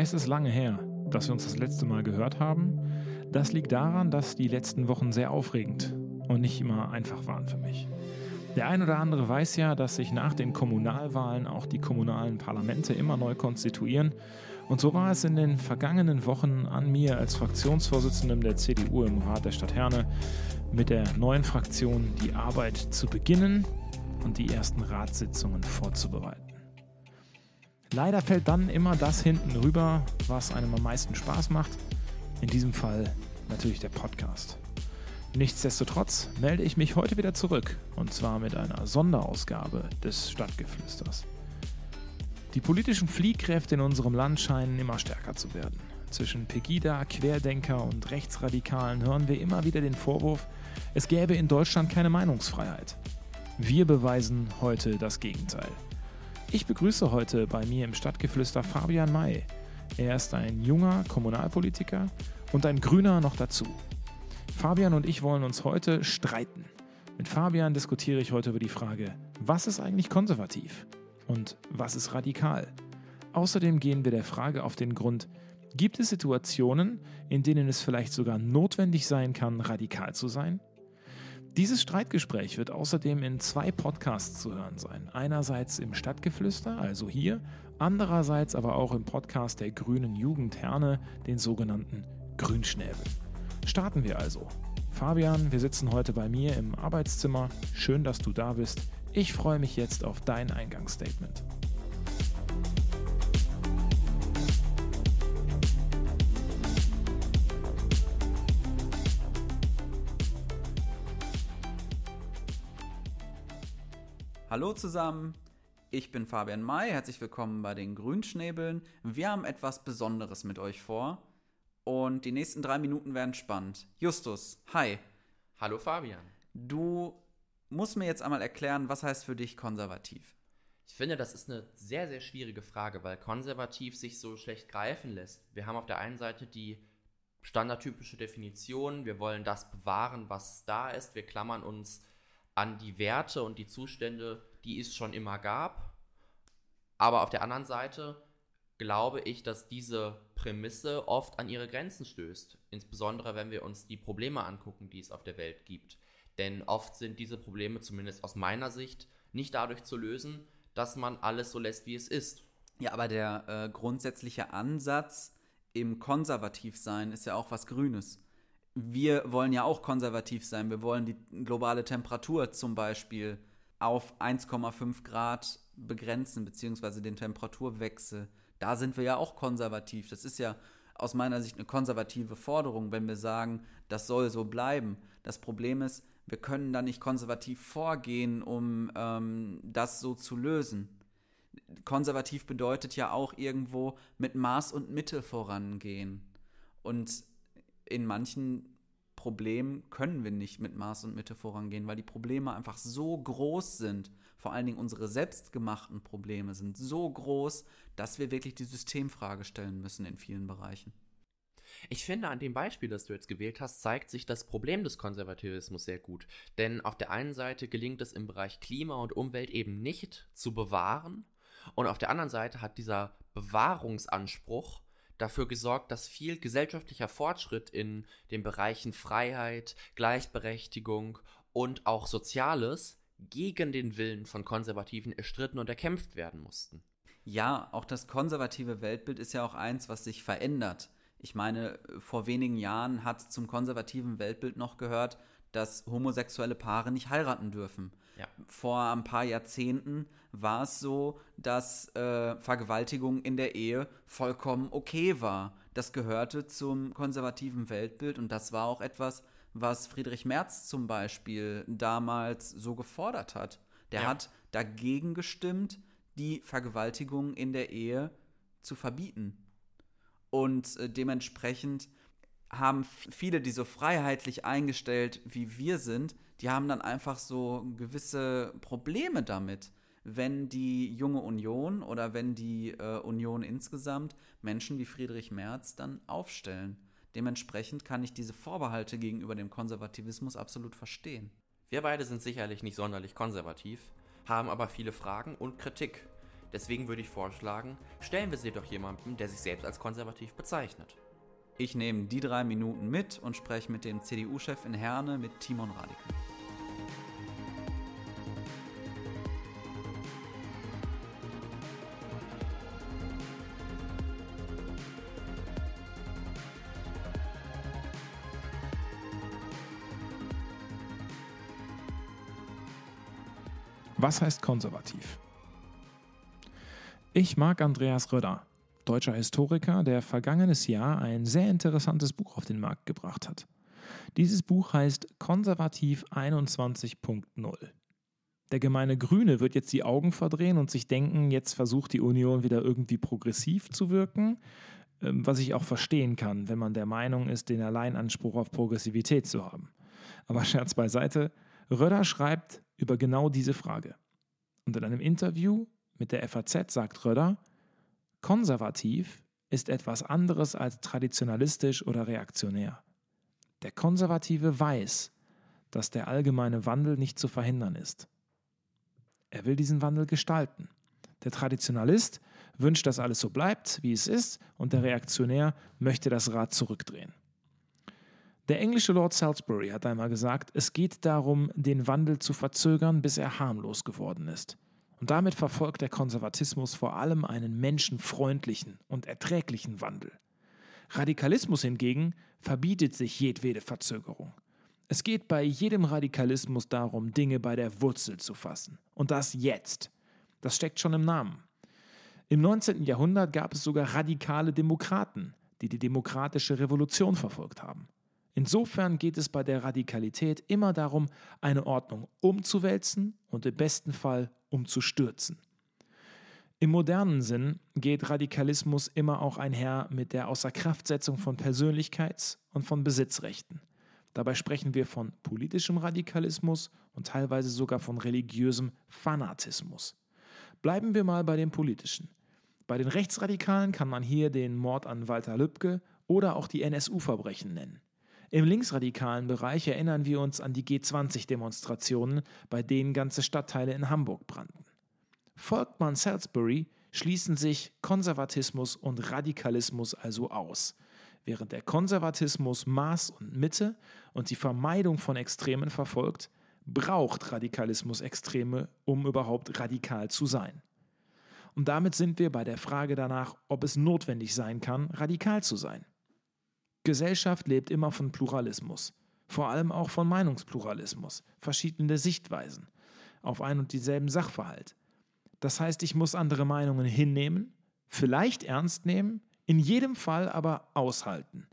Es ist lange her, dass wir uns das letzte Mal gehört haben. Das liegt daran, dass die letzten Wochen sehr aufregend und nicht immer einfach waren für mich. Der ein oder andere weiß ja, dass sich nach den Kommunalwahlen auch die kommunalen Parlamente immer neu konstituieren. Und so war es in den vergangenen Wochen an mir als Fraktionsvorsitzendem der CDU im Rat der Stadt Herne, mit der neuen Fraktion die Arbeit zu beginnen und die ersten Ratssitzungen vorzubereiten. Leider fällt dann immer das hinten rüber, was einem am meisten Spaß macht. In diesem Fall natürlich der Podcast. Nichtsdestotrotz melde ich mich heute wieder zurück und zwar mit einer Sonderausgabe des Stadtgeflüsters. Die politischen Fliehkräfte in unserem Land scheinen immer stärker zu werden. Zwischen Pegida, Querdenker und Rechtsradikalen hören wir immer wieder den Vorwurf, es gäbe in Deutschland keine Meinungsfreiheit. Wir beweisen heute das Gegenteil. Ich begrüße heute bei mir im Stadtgeflüster Fabian May. Er ist ein junger Kommunalpolitiker und ein Grüner noch dazu. Fabian und ich wollen uns heute streiten. Mit Fabian diskutiere ich heute über die Frage, was ist eigentlich konservativ und was ist radikal? Außerdem gehen wir der Frage auf den Grund, gibt es Situationen, in denen es vielleicht sogar notwendig sein kann, radikal zu sein? Dieses Streitgespräch wird außerdem in zwei Podcasts zu hören sein. Einerseits im Stadtgeflüster, also hier, andererseits aber auch im Podcast der Grünen Jugend Herne, den sogenannten Grünschnäbel. Starten wir also. Fabian, wir sitzen heute bei mir im Arbeitszimmer. Schön, dass du da bist. Ich freue mich jetzt auf dein Eingangsstatement. Hallo zusammen, ich bin Fabian May, herzlich willkommen bei den Grünschnäbeln. Wir haben etwas Besonderes mit euch vor und die nächsten drei Minuten werden spannend. Justus, hi. Hallo Fabian. Du musst mir jetzt einmal erklären, was heißt für dich konservativ? Ich finde, das ist eine sehr, sehr schwierige Frage, weil konservativ sich so schlecht greifen lässt. Wir haben auf der einen Seite die standardtypische Definition, wir wollen das bewahren, was da ist, wir klammern uns an die Werte und die Zustände, die es schon immer gab. Aber auf der anderen Seite glaube ich, dass diese Prämisse oft an ihre Grenzen stößt. Insbesondere wenn wir uns die Probleme angucken, die es auf der Welt gibt. Denn oft sind diese Probleme, zumindest aus meiner Sicht, nicht dadurch zu lösen, dass man alles so lässt, wie es ist. Ja, aber der äh, grundsätzliche Ansatz im Konservativsein ist ja auch was Grünes wir wollen ja auch konservativ sein. Wir wollen die globale Temperatur zum Beispiel auf 1,5 Grad begrenzen, beziehungsweise den Temperaturwechsel. Da sind wir ja auch konservativ. Das ist ja aus meiner Sicht eine konservative Forderung, wenn wir sagen, das soll so bleiben. Das Problem ist, wir können da nicht konservativ vorgehen, um ähm, das so zu lösen. Konservativ bedeutet ja auch irgendwo mit Maß und Mitte vorangehen. Und in manchen Problemen können wir nicht mit Maß und Mitte vorangehen, weil die Probleme einfach so groß sind. Vor allen Dingen unsere selbstgemachten Probleme sind so groß, dass wir wirklich die Systemfrage stellen müssen in vielen Bereichen. Ich finde, an dem Beispiel, das du jetzt gewählt hast, zeigt sich das Problem des Konservativismus sehr gut. Denn auf der einen Seite gelingt es im Bereich Klima und Umwelt eben nicht zu bewahren. Und auf der anderen Seite hat dieser Bewahrungsanspruch dafür gesorgt, dass viel gesellschaftlicher Fortschritt in den Bereichen Freiheit, Gleichberechtigung und auch Soziales gegen den Willen von Konservativen erstritten und erkämpft werden mussten. Ja, auch das konservative Weltbild ist ja auch eins, was sich verändert. Ich meine, vor wenigen Jahren hat zum konservativen Weltbild noch gehört, dass homosexuelle Paare nicht heiraten dürfen. Ja. Vor ein paar Jahrzehnten war es so, dass äh, Vergewaltigung in der Ehe vollkommen okay war. Das gehörte zum konservativen Weltbild und das war auch etwas, was Friedrich Merz zum Beispiel damals so gefordert hat. Der ja. hat dagegen gestimmt, die Vergewaltigung in der Ehe zu verbieten. Und äh, dementsprechend haben viele, die so freiheitlich eingestellt wie wir sind, die haben dann einfach so gewisse Probleme damit, wenn die junge Union oder wenn die äh, Union insgesamt Menschen wie Friedrich Merz dann aufstellen. Dementsprechend kann ich diese Vorbehalte gegenüber dem Konservativismus absolut verstehen. Wir beide sind sicherlich nicht sonderlich konservativ, haben aber viele Fragen und Kritik. Deswegen würde ich vorschlagen, stellen wir sie doch jemandem, der sich selbst als konservativ bezeichnet. Ich nehme die drei Minuten mit und spreche mit dem CDU-Chef in Herne, mit Timon Radike. Was heißt konservativ? Ich mag Andreas Röder, deutscher Historiker, der vergangenes Jahr ein sehr interessantes Buch auf den Markt gebracht hat. Dieses Buch heißt Konservativ 21.0. Der gemeine Grüne wird jetzt die Augen verdrehen und sich denken, jetzt versucht die Union wieder irgendwie progressiv zu wirken, ähm, was ich auch verstehen kann, wenn man der Meinung ist, den Alleinanspruch auf Progressivität zu haben. Aber Scherz beiseite, Röder schreibt über genau diese Frage. Und in einem Interview mit der FAZ sagt Röder, konservativ ist etwas anderes als traditionalistisch oder reaktionär. Der Konservative weiß, dass der allgemeine Wandel nicht zu verhindern ist. Er will diesen Wandel gestalten. Der Traditionalist wünscht, dass alles so bleibt, wie es ist, und der Reaktionär möchte das Rad zurückdrehen. Der englische Lord Salisbury hat einmal gesagt, es geht darum, den Wandel zu verzögern, bis er harmlos geworden ist. Und damit verfolgt der Konservatismus vor allem einen menschenfreundlichen und erträglichen Wandel. Radikalismus hingegen verbietet sich jedwede Verzögerung. Es geht bei jedem Radikalismus darum, Dinge bei der Wurzel zu fassen. Und das jetzt. Das steckt schon im Namen. Im 19. Jahrhundert gab es sogar radikale Demokraten, die die demokratische Revolution verfolgt haben. Insofern geht es bei der Radikalität immer darum, eine Ordnung umzuwälzen und im besten Fall umzustürzen. Im modernen Sinn geht Radikalismus immer auch einher mit der Außerkraftsetzung von Persönlichkeits- und von Besitzrechten. Dabei sprechen wir von politischem Radikalismus und teilweise sogar von religiösem Fanatismus. Bleiben wir mal bei dem politischen. Bei den Rechtsradikalen kann man hier den Mord an Walter Lübcke oder auch die NSU-Verbrechen nennen. Im linksradikalen Bereich erinnern wir uns an die G20-Demonstrationen, bei denen ganze Stadtteile in Hamburg brannten. Folgt man Salisbury, schließen sich Konservatismus und Radikalismus also aus, während der Konservatismus Maß und Mitte und die Vermeidung von Extremen verfolgt, braucht Radikalismus Extreme, um überhaupt radikal zu sein. Und damit sind wir bei der Frage danach, ob es notwendig sein kann, radikal zu sein. Gesellschaft lebt immer von Pluralismus, vor allem auch von Meinungspluralismus, verschiedene Sichtweisen auf ein und dieselben Sachverhalt. Das heißt, ich muss andere Meinungen hinnehmen, vielleicht ernst nehmen, in jedem Fall aber aushalten.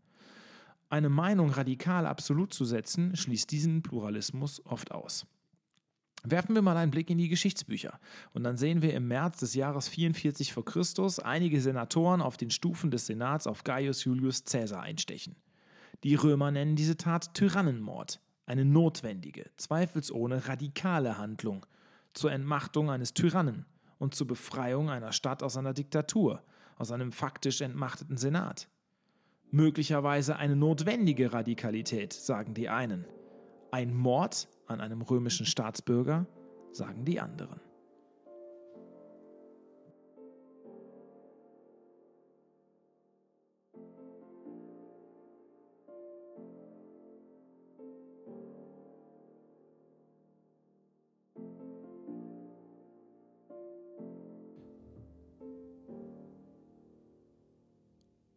Eine Meinung radikal absolut zu setzen, schließt diesen Pluralismus oft aus. Werfen wir mal einen Blick in die Geschichtsbücher und dann sehen wir im März des Jahres 44 v. Chr. einige Senatoren auf den Stufen des Senats auf Gaius Julius Caesar einstechen. Die Römer nennen diese Tat Tyrannenmord, eine notwendige, zweifelsohne radikale Handlung zur Entmachtung eines Tyrannen und zur Befreiung einer Stadt aus einer Diktatur, aus einem faktisch entmachteten Senat. Möglicherweise eine notwendige Radikalität, sagen die einen. Ein Mord an einem römischen Staatsbürger, sagen die anderen.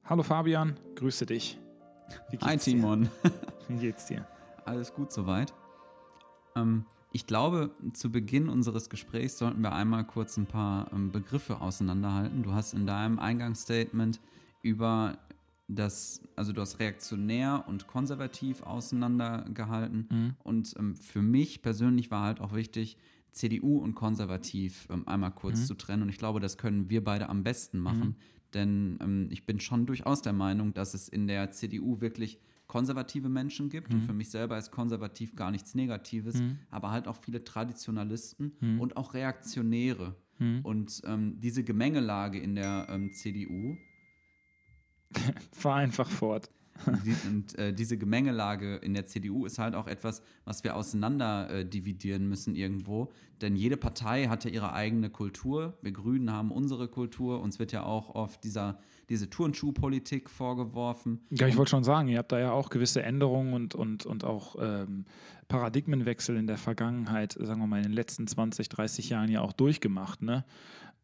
Hallo Fabian, grüße dich. Hi Timon. Wie geht's dir? Alles gut soweit. Ähm, ich glaube, zu Beginn unseres Gesprächs sollten wir einmal kurz ein paar ähm, Begriffe auseinanderhalten. Du hast in deinem Eingangsstatement über das, also du hast reaktionär und konservativ auseinandergehalten. Mhm. Und ähm, für mich persönlich war halt auch wichtig, CDU und konservativ ähm, einmal kurz mhm. zu trennen. Und ich glaube, das können wir beide am besten machen. Mhm. Denn ähm, ich bin schon durchaus der Meinung, dass es in der CDU wirklich konservative Menschen gibt. Mhm. Und für mich selber ist konservativ gar nichts Negatives, mhm. aber halt auch viele Traditionalisten mhm. und auch Reaktionäre. Mhm. Und ähm, diese Gemengelage in der ähm, CDU. Fahr einfach fort. Und äh, diese Gemengelage in der CDU ist halt auch etwas, was wir auseinander äh, dividieren müssen irgendwo. Denn jede Partei hat ja ihre eigene Kultur. Wir Grünen haben unsere Kultur. Uns wird ja auch oft dieser, diese Turnschuhpolitik vorgeworfen. Ja, ich wollte schon sagen, ihr habt da ja auch gewisse Änderungen und, und, und auch ähm, Paradigmenwechsel in der Vergangenheit, sagen wir mal in den letzten 20, 30 Jahren ja auch durchgemacht. Ne?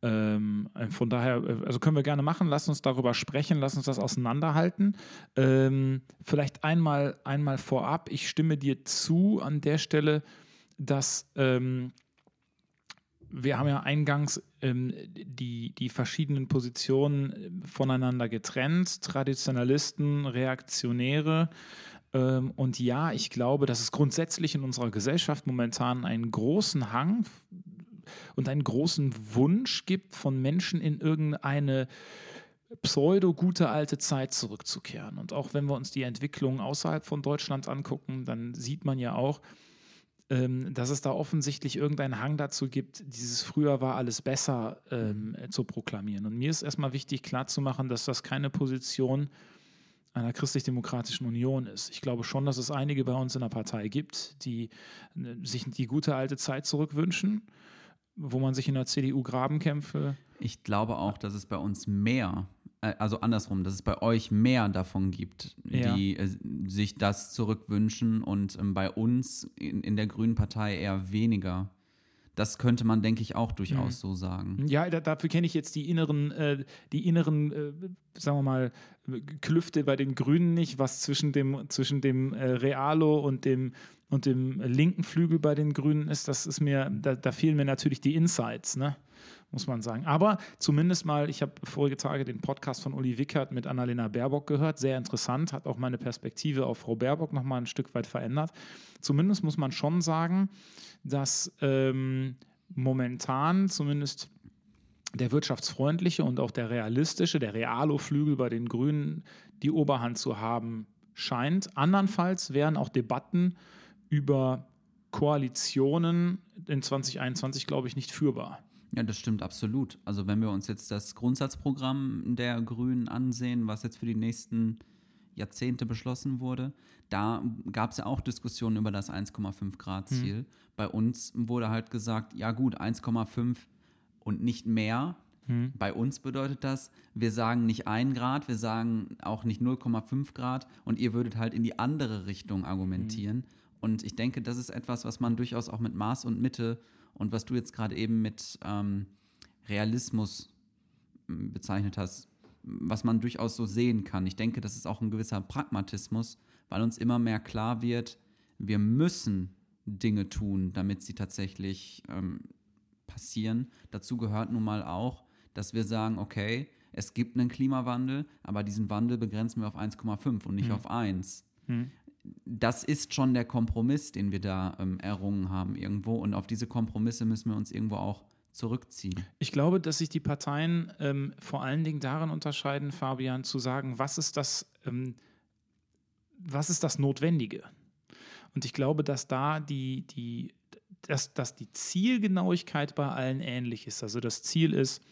Ähm, von daher, äh, also können wir gerne machen, lass uns darüber sprechen, lass uns das auseinanderhalten. Ähm, vielleicht einmal, einmal vorab, ich stimme dir zu an der Stelle, dass ähm, wir haben ja eingangs ähm, die, die verschiedenen Positionen äh, voneinander getrennt, Traditionalisten, Reaktionäre. Ähm, und ja, ich glaube, dass es grundsätzlich in unserer Gesellschaft momentan einen großen Hang und einen großen Wunsch gibt, von Menschen in irgendeine pseudo-gute alte Zeit zurückzukehren. Und auch wenn wir uns die Entwicklung außerhalb von Deutschland angucken, dann sieht man ja auch, ähm, dass es da offensichtlich irgendeinen Hang dazu gibt, dieses früher war alles besser ähm, zu proklamieren. Und mir ist erstmal wichtig klarzumachen, dass das keine Position einer christlich-demokratischen Union ist. Ich glaube schon, dass es einige bei uns in der Partei gibt, die äh, sich die gute alte Zeit zurückwünschen wo man sich in der CDU Grabenkämpfe. Ich glaube auch, dass es bei uns mehr, äh, also andersrum, dass es bei euch mehr davon gibt, ja. die äh, sich das zurückwünschen und ähm, bei uns in, in der Grünen Partei eher weniger. Das könnte man, denke ich, auch durchaus mhm. so sagen. Ja, da, dafür kenne ich jetzt die inneren, äh, die inneren, äh, sagen wir mal, Klüfte bei den Grünen nicht, was zwischen dem, zwischen dem äh, Realo und dem und dem linken Flügel bei den Grünen ist, das ist mir, da, da fehlen mir natürlich die Insights, ne? muss man sagen. Aber zumindest mal, ich habe vorige Tage den Podcast von Uli Wickert mit Annalena Baerbock gehört, sehr interessant, hat auch meine Perspektive auf Frau Baerbock nochmal ein Stück weit verändert. Zumindest muss man schon sagen, dass ähm, momentan zumindest der wirtschaftsfreundliche und auch der realistische, der Realo-Flügel bei den Grünen die Oberhand zu haben scheint. Andernfalls wären auch Debatten über Koalitionen in 2021, glaube ich, nicht führbar. Ja, das stimmt absolut. Also wenn wir uns jetzt das Grundsatzprogramm der Grünen ansehen, was jetzt für die nächsten Jahrzehnte beschlossen wurde, da gab es ja auch Diskussionen über das 1,5 Grad Ziel. Hm. Bei uns wurde halt gesagt, ja gut, 1,5 und nicht mehr. Hm. Bei uns bedeutet das, wir sagen nicht 1 Grad, wir sagen auch nicht 0,5 Grad und ihr würdet halt in die andere Richtung argumentieren. Hm. Und ich denke, das ist etwas, was man durchaus auch mit Maß und Mitte und was du jetzt gerade eben mit ähm, Realismus hm, bezeichnet hast, was man durchaus so sehen kann. Ich denke, das ist auch ein gewisser Pragmatismus, weil uns immer mehr klar wird, wir müssen Dinge tun, damit sie tatsächlich ähm, passieren. Dazu gehört nun mal auch, dass wir sagen, okay, es gibt einen Klimawandel, aber diesen Wandel begrenzen wir auf 1,5 und nicht hm. auf 1. Hm das ist schon der Kompromiss, den wir da ähm, errungen haben irgendwo. Und auf diese Kompromisse müssen wir uns irgendwo auch zurückziehen. Ich glaube, dass sich die Parteien ähm, vor allen Dingen darin unterscheiden, Fabian, zu sagen, was ist das, ähm, was ist das Notwendige? Und ich glaube, dass da die, die, dass, dass die Zielgenauigkeit bei allen ähnlich ist. Also das Ziel ist,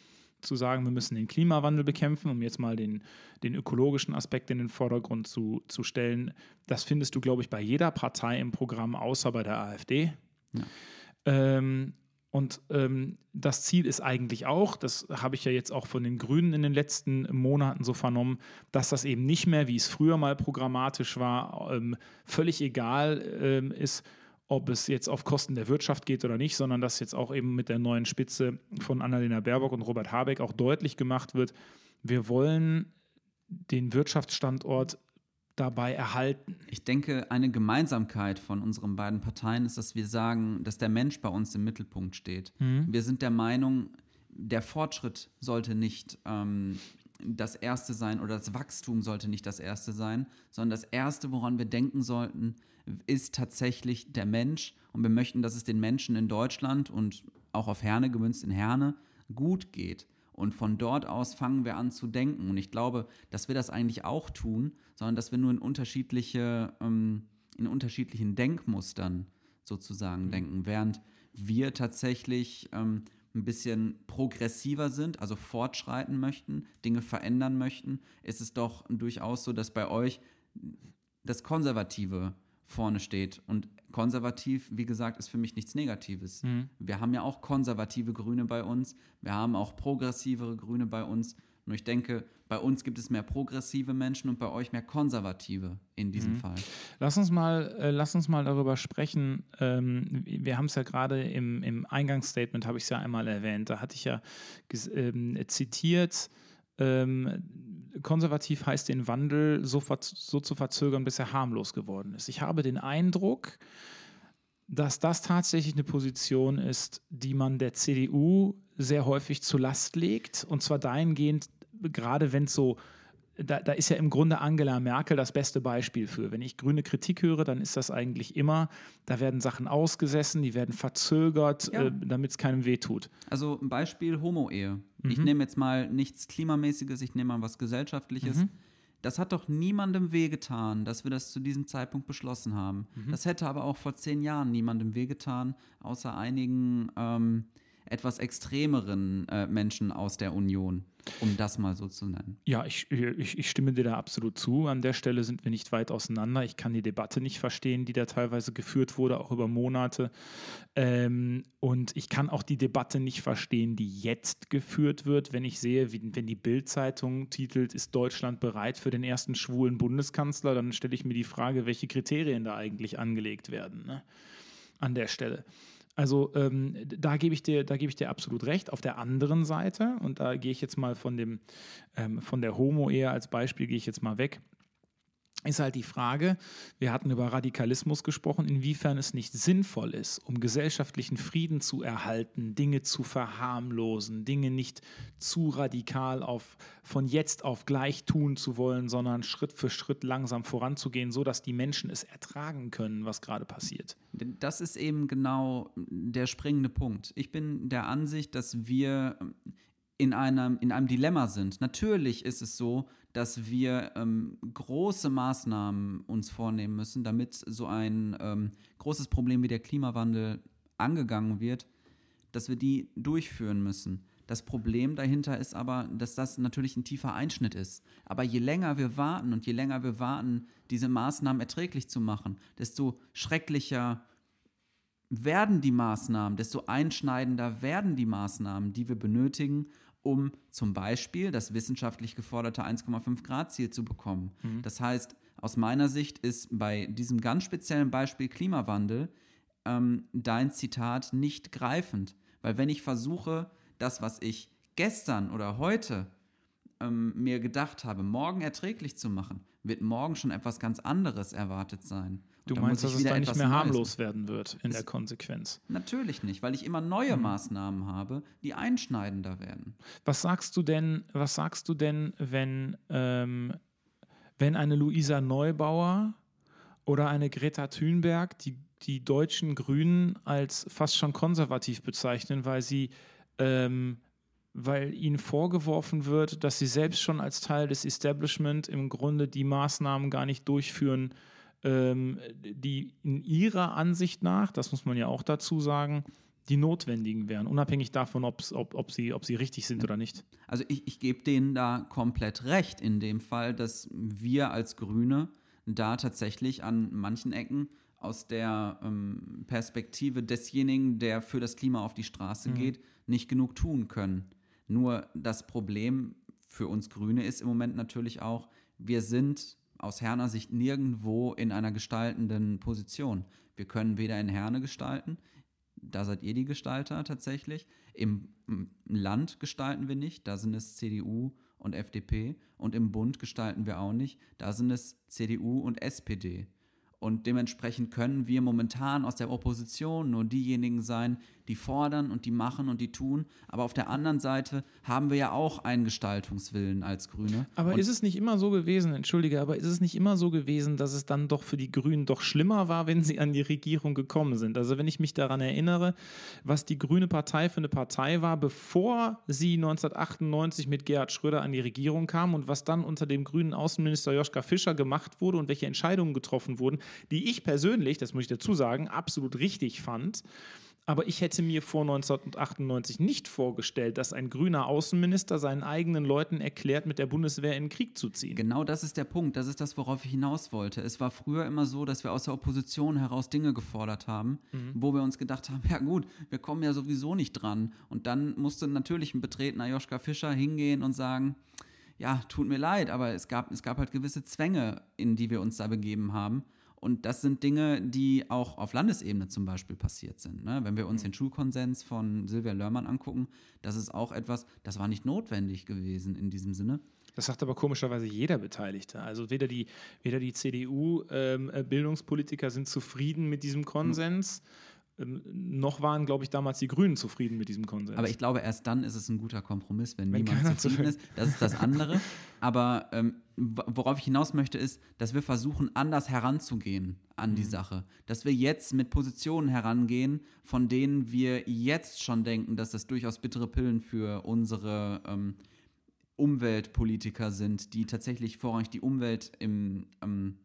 zu sagen, wir müssen den Klimawandel bekämpfen, um jetzt mal den, den ökologischen Aspekt in den Vordergrund zu, zu stellen, das findest du, glaube ich, bei jeder Partei im Programm, außer bei der AfD. Ja. Ähm, und ähm, das Ziel ist eigentlich auch, das habe ich ja jetzt auch von den Grünen in den letzten Monaten so vernommen, dass das eben nicht mehr, wie es früher mal programmatisch war, ähm, völlig egal ähm, ist, ob es jetzt auf Kosten der Wirtschaft geht oder nicht, sondern dass jetzt auch eben mit der neuen Spitze von Annalena Baerbock und Robert Habeck auch deutlich gemacht wird, wir wollen den Wirtschaftsstandort dabei erhalten. Ich denke, eine Gemeinsamkeit von unseren beiden Parteien ist, dass wir sagen, dass der Mensch bei uns im Mittelpunkt steht. Mhm. Wir sind der Meinung, der Fortschritt sollte nicht ähm, das Erste sein oder das Wachstum sollte nicht das Erste sein, sondern das Erste, woran wir denken sollten, ist tatsächlich der Mensch. Und wir möchten, dass es den Menschen in Deutschland und auch auf Herne gemünzt in Herne gut geht. Und von dort aus fangen wir an zu denken. Und ich glaube, dass wir das eigentlich auch tun, sondern dass wir nur in unterschiedliche, ähm, in unterschiedlichen Denkmustern sozusagen mhm. denken. Während wir tatsächlich ähm, ein bisschen progressiver sind, also fortschreiten möchten, Dinge verändern möchten, ist es doch durchaus so, dass bei euch das Konservative vorne steht. Und konservativ, wie gesagt, ist für mich nichts Negatives. Mhm. Wir haben ja auch konservative Grüne bei uns. Wir haben auch progressivere Grüne bei uns. Nur ich denke, bei uns gibt es mehr progressive Menschen und bei euch mehr konservative in diesem Mhm. Fall. Lass uns mal, äh, lass uns mal darüber sprechen. Ähm, wir haben es ja gerade im, im Eingangsstatement, habe ich es ja einmal erwähnt. Da hatte ich ja ähm, zitiert, ähm, konservativ heißt den Wandel so, so zu verzögern, bis er harmlos geworden ist. Ich habe den Eindruck, dass das tatsächlich eine Position ist, die man der CDU sehr häufig zu Last legt. Und zwar dahingehend, gerade wenn es so, da, da ist ja im Grunde Angela Merkel das beste Beispiel für. Wenn ich grüne Kritik höre, dann ist das eigentlich immer, da werden Sachen ausgesessen, die werden verzögert, Ja. äh, damit es keinem wehtut. Also ein Beispiel Homo-Ehe. Ich Mhm. nehme jetzt mal nichts Klimamäßiges, ich nehme mal was Gesellschaftliches. Mhm. Das hat doch niemandem wehgetan, dass wir das zu diesem Zeitpunkt beschlossen haben. Mhm. Das hätte aber auch vor zehn Jahren niemandem wehgetan, außer einigen ähm, etwas extremeren äh, Menschen aus der Union, um das mal so zu nennen. Ja, ich, ich, ich stimme dir da absolut zu. An der Stelle sind wir nicht weit auseinander. Ich kann die Debatte nicht verstehen, die da teilweise geführt wurde, auch über Monate. Ähm, und ich kann auch die Debatte nicht verstehen, die jetzt geführt wird, wenn ich sehe, wie, wenn die Bild-Zeitung titelt, ist Deutschland bereit für den ersten schwulen Bundeskanzler, dann stelle ich mir die Frage, welche Kriterien da eigentlich angelegt werden ne? an der Stelle. Also ähm, da gebe ich dir, da gebe ich dir absolut recht. Auf der anderen Seite und da gehe ich jetzt mal von dem, ähm, von der Homo-Ehe als Beispiel gehe ich jetzt mal weg. Ist halt die Frage, wir hatten über Radikalismus gesprochen, inwiefern es nicht sinnvoll ist, um gesellschaftlichen Frieden zu erhalten, Dinge zu verharmlosen, Dinge nicht zu radikal auf von jetzt auf gleich tun zu wollen, sondern Schritt für Schritt langsam voranzugehen, sodass die Menschen es ertragen können, was gerade passiert. Das ist eben genau der springende Punkt. Ich bin der Ansicht, dass wir in einem, in einem Dilemma sind. Natürlich ist es so, dass wir ähm, große Maßnahmen uns vornehmen müssen, damit so ein ähm, großes Problem wie der Klimawandel angegangen wird, dass wir die durchführen müssen. Das Problem dahinter ist aber, dass das natürlich ein tiefer Einschnitt ist. Aber je länger wir warten und je länger wir warten, diese Maßnahmen erträglich zu machen, desto schrecklicher werden die Maßnahmen, desto einschneidender werden die Maßnahmen, die wir benötigen, um zum Beispiel das wissenschaftlich geforderte 1,5 Grad Ziel zu bekommen. Das heißt, aus meiner Sicht ist bei diesem ganz speziellen Beispiel Klimawandel ähm, dein Zitat nicht greifend. Weil wenn ich versuche, das, was ich gestern oder heute ähm, mir gedacht habe, morgen erträglich zu machen, wird morgen schon etwas ganz anderes erwartet sein. Du da meinst, dass es wieder da nicht mehr Neues harmlos werden wird in der Konsequenz. Natürlich nicht, weil ich immer neue Maßnahmen habe, die einschneidender werden. Was sagst du denn, was sagst du denn, wenn, ähm, wenn eine Luisa Neubauer oder eine Greta Thunberg die, die deutschen Grünen als fast schon konservativ bezeichnen, weil sie ähm, weil ihnen vorgeworfen wird, dass sie selbst schon als Teil des Establishment im Grunde die Maßnahmen gar nicht durchführen, ähm, die in ihrer Ansicht nach, das muss man ja auch dazu sagen, die notwendigen wären, unabhängig davon, ob, ob, sie, ob sie richtig sind oder nicht. Also ich, ich gebe denen da komplett recht in dem Fall, dass wir als Grüne da tatsächlich an manchen Ecken aus der ähm, Perspektive desjenigen, der für das Klima auf die Straße geht, nicht genug tun können. Nur das Problem für uns Grüne ist im Moment natürlich auch, wir sind aus Herner Sicht nirgendwo in einer gestaltenden Position. Wir können weder in Herne gestalten, da seid ihr die Gestalter tatsächlich. Im, Land gestalten wir nicht, da sind es CDU und FDP. Und im Bund gestalten wir auch nicht, da sind es CDU und SPD. Und dementsprechend können wir momentan aus der Opposition nur diejenigen sein, die fordern und die machen und die tun. Aber auf der anderen Seite haben wir ja auch einen Gestaltungswillen als Grüne. Aber und ist es nicht immer so gewesen, entschuldige, aber ist es nicht immer so gewesen, dass es dann doch für die Grünen doch schlimmer war, wenn sie an die Regierung gekommen sind? Also wenn ich mich daran erinnere, was die Grüne Partei für eine Partei war, bevor sie 1998 mit Gerhard Schröder an die Regierung kam und was dann unter dem grünen Außenminister Joschka Fischer gemacht wurde und welche Entscheidungen getroffen wurden, die ich persönlich, das muss ich dazu sagen, absolut richtig fand. Aber ich hätte mir vor 1998 nicht vorgestellt, dass ein grüner Außenminister seinen eigenen Leuten erklärt, mit der Bundeswehr in den Krieg zu ziehen. Genau das ist der Punkt. Das ist das, worauf ich hinaus wollte. Es war früher immer so, dass wir aus der Opposition heraus Dinge gefordert haben, mhm. wo wir uns gedacht haben, ja gut, wir kommen ja sowieso nicht dran. Und dann musste natürlich ein betretener Joschka Fischer hingehen und sagen, ja, tut mir leid, aber es gab, es gab halt gewisse Zwänge, in die wir uns da begeben haben. Und das sind Dinge, die auch auf Landesebene zum Beispiel passiert sind. Ne? Wenn wir uns mhm. den Schulkonsens von Silvia Lörmann angucken, das ist auch etwas, das war nicht notwendig gewesen in diesem Sinne. Das sagt aber komischerweise jeder Beteiligte. Also weder die, weder die CDU-Bildungspolitiker ähm, sind zufrieden mit diesem Konsens. Mhm noch waren, glaube ich, damals die Grünen zufrieden mit diesem Konsens. Aber ich glaube, erst dann ist es ein guter Kompromiss, wenn, wenn niemand zufrieden ist. Das ist das andere. Aber ähm, worauf ich hinaus möchte, ist, dass wir versuchen, anders heranzugehen an die mhm. Sache. Dass wir jetzt mit Positionen herangehen, von denen wir jetzt schon denken, dass das durchaus bittere Pillen für unsere ähm, Umweltpolitiker sind, die tatsächlich vorrangig die Umwelt im ähm,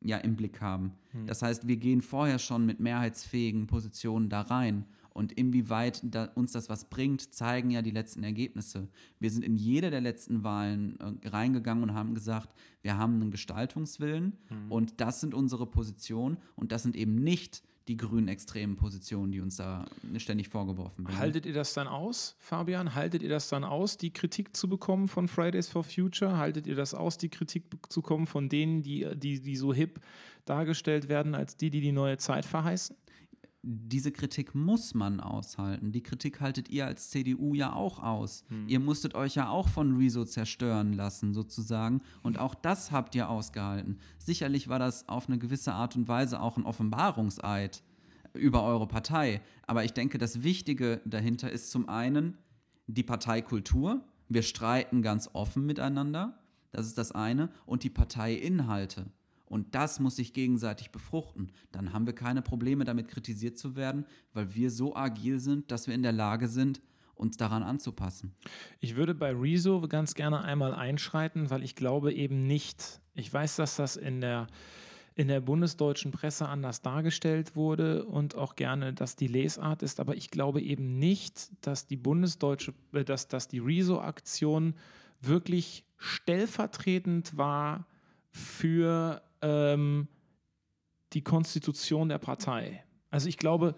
ja im Blick haben. Hm. Das heißt, wir gehen vorher schon mit mehrheitsfähigen Positionen da rein. Und inwieweit da uns das was bringt, zeigen ja die letzten Ergebnisse. Wir sind in jede der letzten Wahlen äh, reingegangen und haben gesagt, wir haben einen Gestaltungswillen hm. und das sind unsere Positionen und das sind eben nicht die grünen extremen Positionen, die uns da ständig vorgeworfen werden. Haltet ihr das dann aus, Fabian? Haltet ihr das dann aus, die Kritik zu bekommen von Fridays for Future? Haltet ihr das aus, die Kritik zu bekommen von denen, die, die, die so hip dargestellt werden, als die, die die neue Zeit verheißen? Diese Kritik muss man aushalten. Die Kritik haltet ihr als CDU ja auch aus. Hm. Ihr musstet euch ja auch von Rezo zerstören lassen, sozusagen. Und auch das habt ihr ausgehalten. Sicherlich war das auf eine gewisse Art und Weise auch ein Offenbarungseid über eure Partei. Aber ich denke, das Wichtige dahinter ist zum einen die Parteikultur. Wir streiten ganz offen miteinander. Das ist das eine. Und die Parteiinhalte. Und das muss sich gegenseitig befruchten. Dann haben wir keine Probleme damit kritisiert zu werden, weil wir so agil sind, dass wir in der Lage sind, uns daran anzupassen. Ich würde bei Rezo ganz gerne einmal einschreiten, weil ich glaube eben nicht, ich weiß, dass das in der, in der bundesdeutschen Presse anders dargestellt wurde und auch gerne, dass die Lesart ist, aber ich glaube eben nicht, dass die bundesdeutsche, äh, dass, dass die Rezo-Aktion wirklich stellvertretend war für ähm, die Konstitution der Partei. Also ich glaube,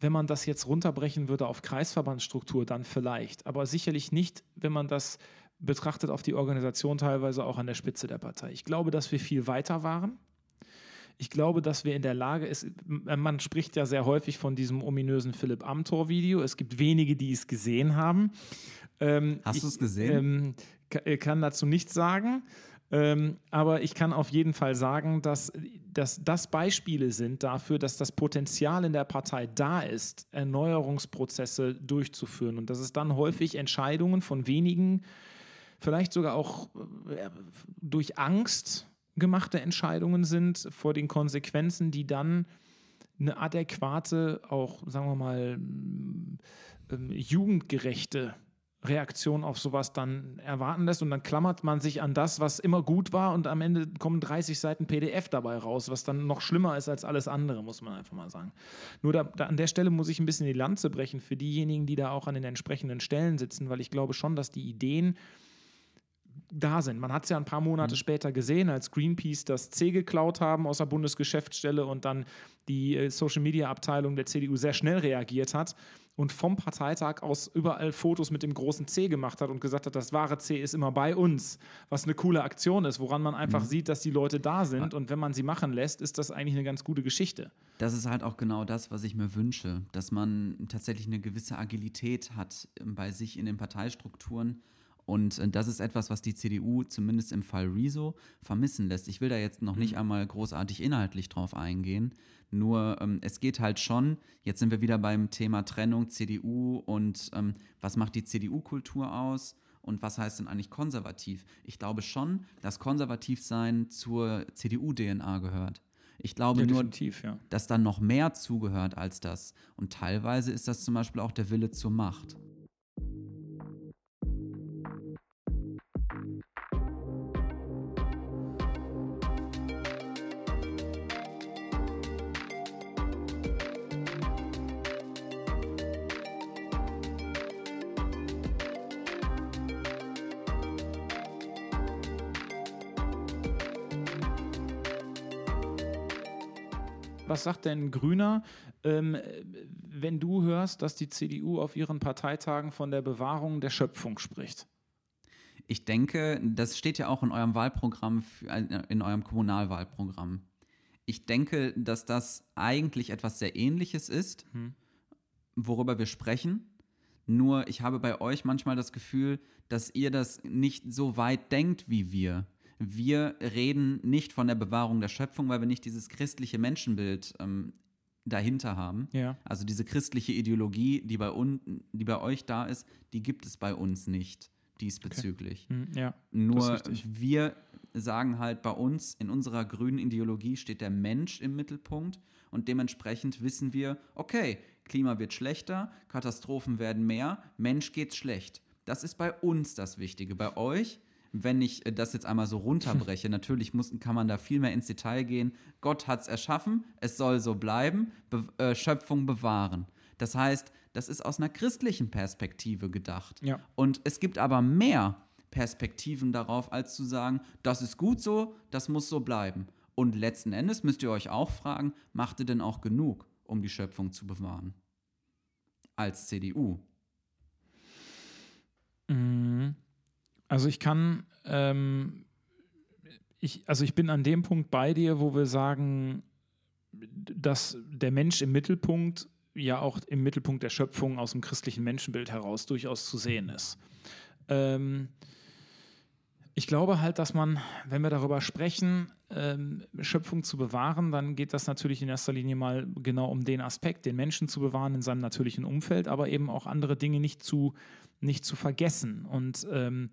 wenn man das jetzt runterbrechen würde auf Kreisverbandsstruktur, dann vielleicht, aber sicherlich nicht, wenn man das betrachtet auf die Organisation teilweise auch an der Spitze der Partei. Ich glaube, dass wir viel weiter waren. Ich glaube, dass wir in der Lage ist, man spricht ja sehr häufig von diesem ominösen Philipp Amthor-Video. Es gibt wenige, die es gesehen haben. Ähm, Hast du es gesehen? Ähm, kann dazu nichts sagen. Ähm, aber ich kann auf jeden Fall sagen, dass, dass das Beispiele sind dafür, dass das Potenzial in der Partei da ist, Erneuerungsprozesse durchzuführen. Und dass es dann häufig Entscheidungen von wenigen, vielleicht sogar auch äh, durch Angst gemachte Entscheidungen sind vor den Konsequenzen, die dann eine adäquate, auch sagen wir mal, ähm, jugendgerechte Reaktion auf sowas dann erwarten lässt und dann klammert man sich an das, was immer gut war und am Ende kommen 30 Seiten PDF dabei raus, was dann noch schlimmer ist als alles andere, muss man einfach mal sagen. Nur da, da an der Stelle muss ich ein bisschen die Lanze brechen für diejenigen, die da auch an den entsprechenden Stellen sitzen, weil ich glaube schon, dass die Ideen da sind. Man hat es ja ein paar Monate mhm. später gesehen, als Greenpeace das C geklaut haben aus der Bundesgeschäftsstelle und dann die äh, Social Media Abteilung der CDU sehr schnell reagiert hat und vom Parteitag aus überall Fotos mit dem großen C gemacht hat und gesagt hat, das wahre C ist immer bei uns, was eine coole Aktion ist, woran man einfach mhm. sieht, dass die Leute da sind und wenn man sie machen lässt, ist das eigentlich eine ganz gute Geschichte. Das ist halt auch genau das, was ich mir wünsche, dass man tatsächlich eine gewisse Agilität hat ähm, bei sich in den Parteistrukturen. Und äh, das ist etwas, was die CDU zumindest im Fall Rezo vermissen lässt. Ich will da jetzt noch nicht mhm. einmal großartig inhaltlich drauf eingehen. Nur ähm, es geht halt schon, jetzt sind wir wieder beim Thema Trennung CDU und ähm, was macht die CDU-Kultur aus und was heißt denn eigentlich konservativ? Ich glaube schon, dass Konservativsein zur CDU-DNA gehört. Ich glaube ja, nur, ja. dass da noch mehr zugehört als das. Und teilweise ist das zum Beispiel auch der Wille zur Macht. Was sagt denn Grüner, ähm, wenn du hörst, dass die CDU auf ihren Parteitagen von der Bewahrung der Schöpfung spricht? Ich denke, das steht ja auch in eurem Wahlprogramm, in eurem Kommunalwahlprogramm. Ich denke, dass das eigentlich etwas sehr Ähnliches ist, hm. worüber wir sprechen. Nur ich habe bei euch manchmal das Gefühl, dass ihr das nicht so weit denkt wie wir. Wir reden nicht von der Bewahrung der Schöpfung, weil wir nicht dieses christliche Menschenbild ähm, dahinter haben. Ja. Also diese christliche Ideologie, die bei, un die bei euch da ist, die gibt es bei uns nicht diesbezüglich. Okay. Hm, ja, Nur wir sagen halt bei uns, in unserer grünen Ideologie steht der Mensch im Mittelpunkt und dementsprechend wissen wir, okay, Klima wird schlechter, Katastrophen werden mehr, Mensch geht's schlecht. Das ist bei uns das Wichtige. Bei euch, wenn ich das jetzt einmal so runterbreche, natürlich muss, kann man da viel mehr ins Detail gehen. Gott hat es erschaffen, es soll so bleiben, Be äh, Schöpfung bewahren. Das heißt, das ist aus einer christlichen Perspektive gedacht. Ja. Und es gibt aber mehr Perspektiven darauf, als zu sagen, das ist gut so, das muss so bleiben. Und letzten Endes müsst ihr euch auch fragen, macht ihr denn auch genug, um die Schöpfung zu bewahren? Als CDU. Mhm. Also ich kann, ähm, ich, also ich bin an dem Punkt bei dir, wo wir sagen, dass der Mensch im Mittelpunkt ja auch im Mittelpunkt der Schöpfung aus dem christlichen Menschenbild heraus durchaus zu sehen ist. Ähm, ich glaube halt, dass man, wenn wir darüber sprechen, ähm, Schöpfung zu bewahren, dann geht das natürlich in erster Linie mal genau um den Aspekt, den Menschen zu bewahren in seinem natürlichen Umfeld, aber eben auch andere Dinge nicht zu, nicht zu vergessen. Und ähm,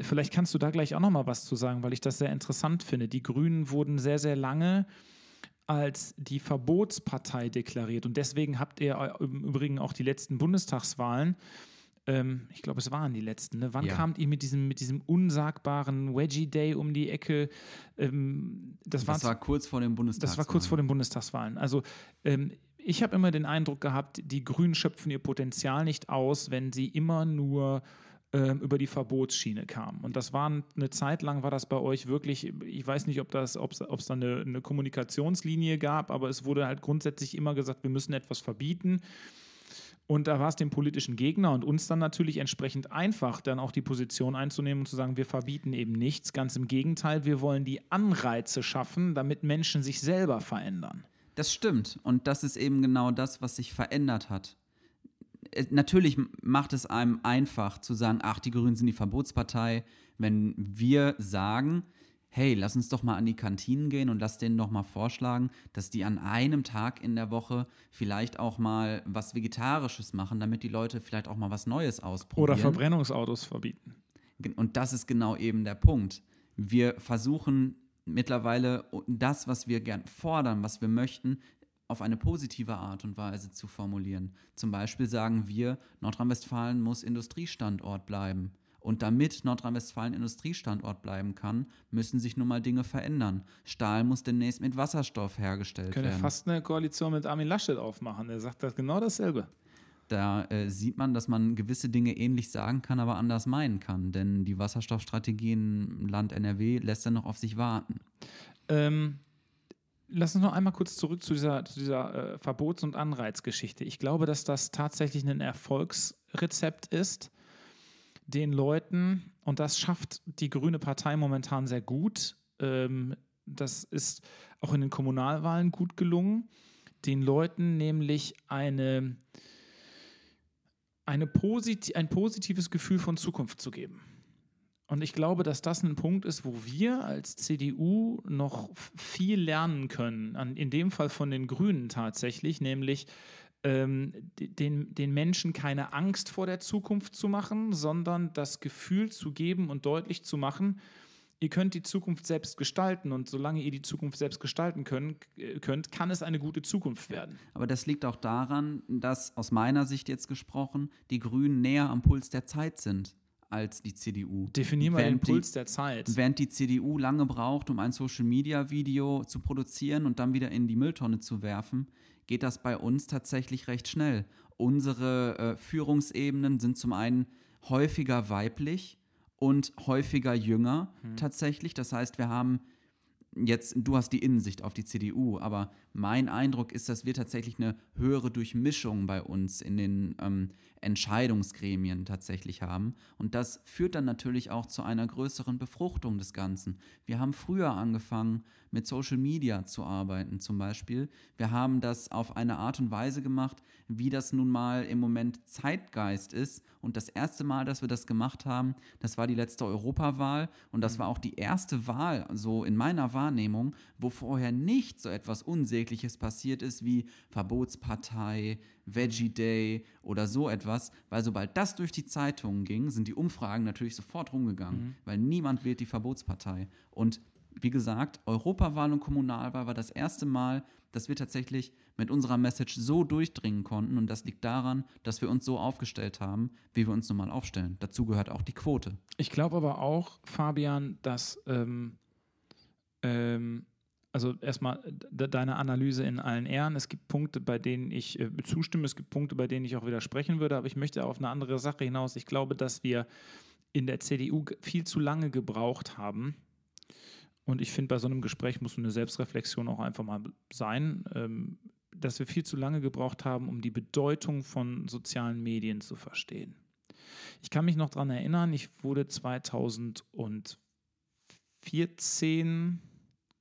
vielleicht kannst du da gleich auch noch mal was zu sagen, weil ich das sehr interessant finde. Die Grünen wurden sehr, sehr lange als die Verbotspartei deklariert. Und deswegen habt ihr im Übrigen auch die letzten Bundestagswahlen, ähm, ich glaube, es waren die letzten, ne? wann ja. kamt ihr mit diesem, mit diesem unsagbaren Wedgie Day um die Ecke? Ähm, das, das war kurz vor den Bundestagswahlen. Das war kurz vor den Bundestagswahlen. Also ähm, ich habe immer den Eindruck gehabt, die Grünen schöpfen ihr Potenzial nicht aus, wenn sie immer nur ähm, über die Verbotsschiene kam. Und das war eine Zeit lang, war das bei euch wirklich, ich weiß nicht, ob es ob da eine, eine Kommunikationslinie gab, aber es wurde halt grundsätzlich immer gesagt, wir müssen etwas verbieten. Und da war es dem politischen Gegner und uns dann natürlich entsprechend einfach, dann auch die Position einzunehmen und zu sagen, wir verbieten eben nichts. Ganz im Gegenteil, wir wollen die Anreize schaffen, damit Menschen sich selber verändern. Das stimmt. Und das ist eben genau das, was sich verändert hat natürlich macht es einem einfach zu sagen, ach, die Grünen sind die Verbotspartei, wenn wir sagen, hey, lass uns doch mal an die Kantinen gehen und lass denen doch mal vorschlagen, dass die an einem Tag in der Woche vielleicht auch mal was Vegetarisches machen, damit die Leute vielleicht auch mal was Neues ausprobieren. Oder Verbrennungsautos verbieten. Und das ist genau eben der Punkt. Wir versuchen mittlerweile das, was wir gern fordern, was wir möchten, auf eine positive Art und Weise zu formulieren. Zum Beispiel sagen wir, Nordrhein-Westfalen muss Industriestandort bleiben. Und damit Nordrhein-Westfalen Industriestandort bleiben kann, müssen sich nun mal Dinge verändern. Stahl muss demnächst mit Wasserstoff hergestellt werden. Können fast eine Koalition mit Armin Laschet aufmachen. Er sagt das genau dasselbe. Da äh, sieht man, dass man gewisse Dinge ähnlich sagen kann, aber anders meinen kann. Denn die Wasserstoffstrategie im Land NRW lässt ja noch auf sich warten. Ähm, lass uns noch einmal kurz zurück zu dieser, zu dieser äh, Verbots- und Anreizgeschichte. Ich glaube, dass das tatsächlich ein Erfolgsrezept ist, den Leuten, und das schafft die Grüne Partei momentan sehr gut, ähm, das ist auch in den Kommunalwahlen gut gelungen, den Leuten nämlich eine, eine posit ein positives Gefühl von Zukunft zu geben. Und ich glaube, dass das ein Punkt ist, wo wir als CDU noch viel lernen können. An, in dem Fall von den Grünen tatsächlich, nämlich ähm, den, den Menschen keine Angst vor der Zukunft zu machen, sondern das Gefühl zu geben und deutlich zu machen, ihr könnt die Zukunft selbst gestalten und solange ihr die Zukunft selbst gestalten können, äh, könnt, kann es eine gute Zukunft werden. Aber das liegt auch daran, dass aus meiner Sicht jetzt gesprochen die Grünen näher am Puls der Zeit sind als die CDU. Definieren wir den Puls die, der Zeit. Während die CDU lange braucht, um ein Social-Media-Video zu produzieren und dann wieder in die Mülltonne zu werfen, geht das bei uns tatsächlich recht schnell. Unsere äh, Führungsebenen sind zum einen häufiger weiblich und häufiger jünger hm. tatsächlich. Das heißt, wir haben jetzt, du hast die Innensicht auf die CDU, aber mein Eindruck ist, dass wir tatsächlich eine höhere Durchmischung bei uns in den ähm, Entscheidungsgremien tatsächlich haben. Und das führt dann natürlich auch zu einer größeren Befruchtung des Ganzen. Wir haben früher angefangen, mit Social Media zu arbeiten zum Beispiel. Wir haben das auf eine Art und Weise gemacht, wie das nun mal im Moment Zeitgeist ist. Und das erste Mal, dass wir das gemacht haben, das war die letzte Europawahl. Und das war auch die erste Wahl, so in meiner Wahrnehmung, wo vorher nicht so etwas Unsägliches passiert ist wie Verbotspartei, Veggie Day oder so etwas, weil sobald das durch die Zeitungen ging, sind die Umfragen natürlich sofort rumgegangen, mhm. weil niemand wählt die Verbotspartei. Und wie gesagt, Europawahl und Kommunalwahl war das erste Mal, dass wir tatsächlich mit unserer Message so durchdringen konnten. Und das liegt daran, dass wir uns so aufgestellt haben, wie wir uns normal aufstellen. Dazu gehört auch die Quote. Ich glaube aber auch, Fabian, dass ähm, ähm, also erstmal deine Analyse in allen Ehren. Es gibt Punkte, bei denen ich äh, zustimme, es gibt Punkte, bei denen ich auch widersprechen würde, aber ich möchte auf eine andere Sache hinaus. Ich glaube, dass wir in der CDU viel zu lange gebraucht haben. Und ich finde, bei so einem Gespräch muss eine Selbstreflexion auch einfach mal sein, ähm, dass wir viel zu lange gebraucht haben, um die Bedeutung von sozialen Medien zu verstehen. Ich kann mich noch daran erinnern, ich wurde 2014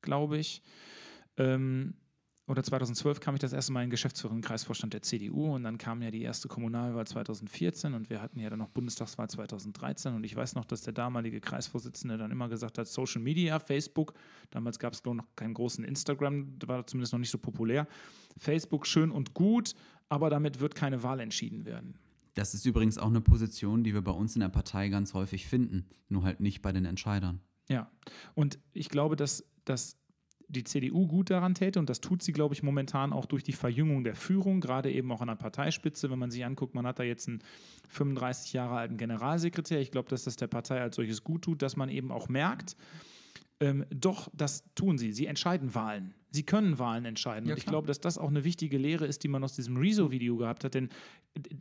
glaube ich. Ähm, oder 2012 kam ich das erste Mal in den Geschäftsführer Kreisvorstand der CDU und dann kam ja die erste Kommunalwahl 2014 und wir hatten ja dann noch Bundestagswahl 2013 und ich weiß noch, dass der damalige Kreisvorsitzende dann immer gesagt hat, Social Media, Facebook, damals gab es glaube ich noch keinen großen Instagram, war zumindest noch nicht so populär, Facebook schön und gut, aber damit wird keine Wahl entschieden werden. Das ist übrigens auch eine Position, die wir bei uns in der Partei ganz häufig finden, nur halt nicht bei den Entscheidern. Ja, und ich glaube, dass dass die CDU gut daran täte und das tut sie, glaube ich, momentan auch durch die Verjüngung der Führung, gerade eben auch an der Parteispitze. Wenn man sich anguckt, man hat da jetzt einen 35 Jahre alten Generalsekretär. Ich glaube, dass das der Partei als solches gut tut, dass man eben auch merkt, ähm, doch, das tun sie. Sie entscheiden Wahlen. Sie können Wahlen entscheiden. Ja, und ich glaube, dass das auch eine wichtige Lehre ist, die man aus diesem Rezo-Video gehabt hat. Denn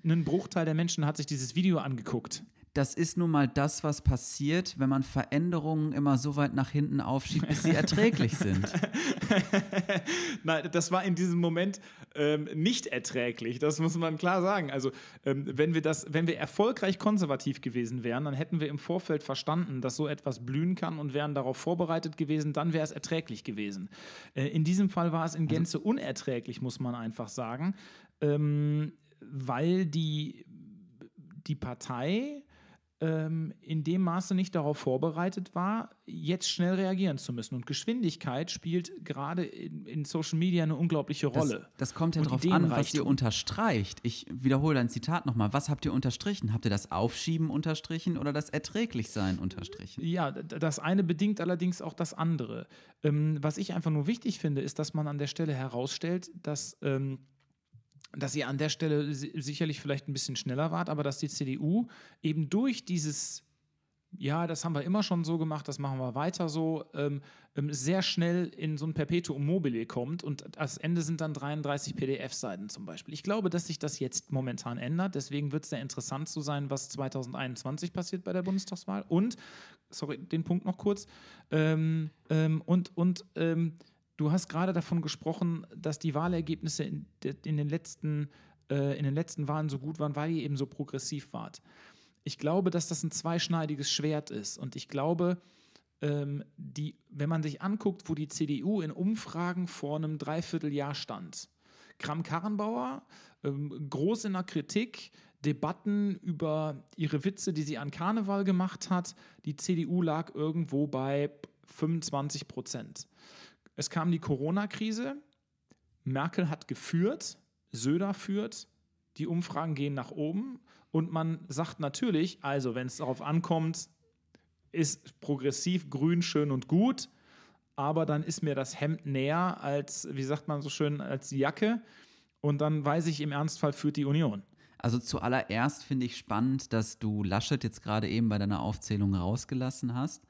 ein Bruchteil der Menschen hat sich dieses Video angeguckt das ist nun mal das, was passiert, wenn man Veränderungen immer so weit nach hinten aufschiebt, bis sie erträglich sind. Nein, das war in diesem Moment ähm, nicht erträglich, das muss man klar sagen. Also, ähm, wenn, wir das, wenn wir erfolgreich konservativ gewesen wären, dann hätten wir im Vorfeld verstanden, dass so etwas blühen kann und wären darauf vorbereitet gewesen, dann wäre es erträglich gewesen. Äh, in diesem Fall war es in also Gänze also, unerträglich, muss man einfach sagen, ähm, weil die, die Partei ähm, in dem Maße nicht darauf vorbereitet war, jetzt schnell reagieren zu müssen. Und Geschwindigkeit spielt gerade in, in, Social Media eine unglaubliche Rolle. Das, das kommt ja darauf an, was ihr unterstreicht. Ich wiederhole dein Zitat nochmal. Was habt ihr unterstrichen? Habt ihr das Aufschieben unterstrichen oder das Erträglichsein unterstrichen? Ja, das eine bedingt allerdings auch das andere. Ähm, was ich einfach nur wichtig finde, ist, dass man an der Stelle herausstellt, dass ähm, dass ihr an der Stelle sicherlich vielleicht ein bisschen schneller wart, aber dass die CDU eben durch dieses, ja, das haben wir immer schon so gemacht, das machen wir weiter so, ähm, ähm sehr schnell in so ein Perpetuum mobile kommt und das Ende sind dann 33 PDF-Seiten zum Beispiel. Ich glaube, dass sich das jetzt momentan ändert, deswegen wird es sehr interessant zu sein, was 2021 passiert bei der Bundestagswahl und, sorry, den Punkt noch kurz, ähm, ähm, und, und, ähm, Du hast gerade davon gesprochen, dass die Wahlergebnisse in, in, den letzten, äh, in den letzten Wahlen so gut waren, weil ihr eben so progressiv wart. Ich glaube, dass das ein zweischneidiges Schwert ist. Und ich glaube, ähm, die, wenn man sich anguckt, wo die CDU in Umfragen vor einem Dreivierteljahr stand, Kram-Karrenbauer, ähm, groß in der Kritik, Debatten über ihre Witze, die sie an Karneval gemacht hat. Die CDU lag irgendwo bei 25 Prozent. Es kam die Corona-Krise, Merkel hat geführt, Söder führt, die Umfragen gehen nach oben und man sagt natürlich, also wenn es darauf ankommt, ist progressiv grün schön und gut, aber dann ist mir das Hemd näher als, wie sagt man so schön, als die Jacke und dann weiß ich im Ernstfall führt die Union. Also zuallererst finde ich spannend, dass du Laschet jetzt gerade eben bei deiner Aufzählung rausgelassen hast.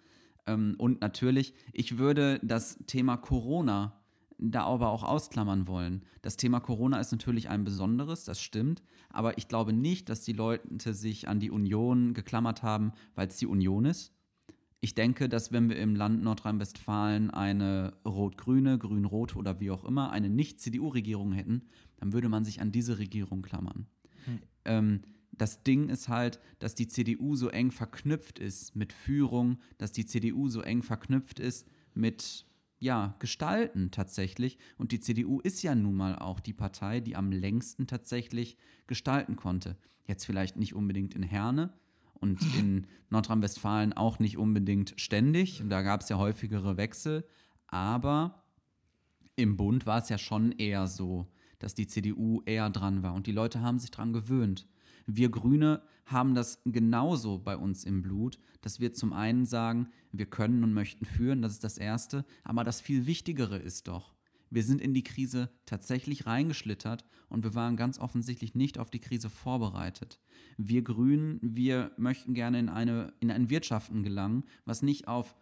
Ähm, und natürlich, ich würde das Thema Corona da aber auch ausklammern wollen. Das Thema Corona ist natürlich ein besonderes, das stimmt, aber ich glaube nicht, dass die Leute sich an die Union geklammert haben, weil es die Union ist. ich denke, dass wenn wir im Land Nordrhein-Westfalen eine rot-grüne, grün-rot oder wie auch immer, eine Nicht-CDU-Regierung hätten, dann würde man sich an diese Regierung klammern. Hm. Ähm, das Ding ist halt, dass die CDU so eng verknüpft ist mit Führung, dass die CDU so eng verknüpft ist mit ja, gestalten tatsächlich. Und die CDU ist ja nun mal auch die Partei, die am längsten tatsächlich gestalten konnte. Jetzt vielleicht nicht unbedingt in Herne und in Nordrhein-Westfalen auch nicht unbedingt ständig. Da gab es ja häufigere Wechsel. Aber im Bund war es ja schon eher so, dass die CDU eher dran war. Und die Leute haben sich dran gewöhnt. Wir Grüne haben das genauso bei uns im Blut, dass wir zum einen sagen, wir können und möchten führen, das ist das Erste, aber das viel Wichtigere ist doch, wir sind in die Krise tatsächlich reingeschlittert und wir waren ganz offensichtlich nicht auf die Krise vorbereitet. Wir Grünen, wir möchten gerne in, eine, in ein Wirtschaften gelangen, was nicht auf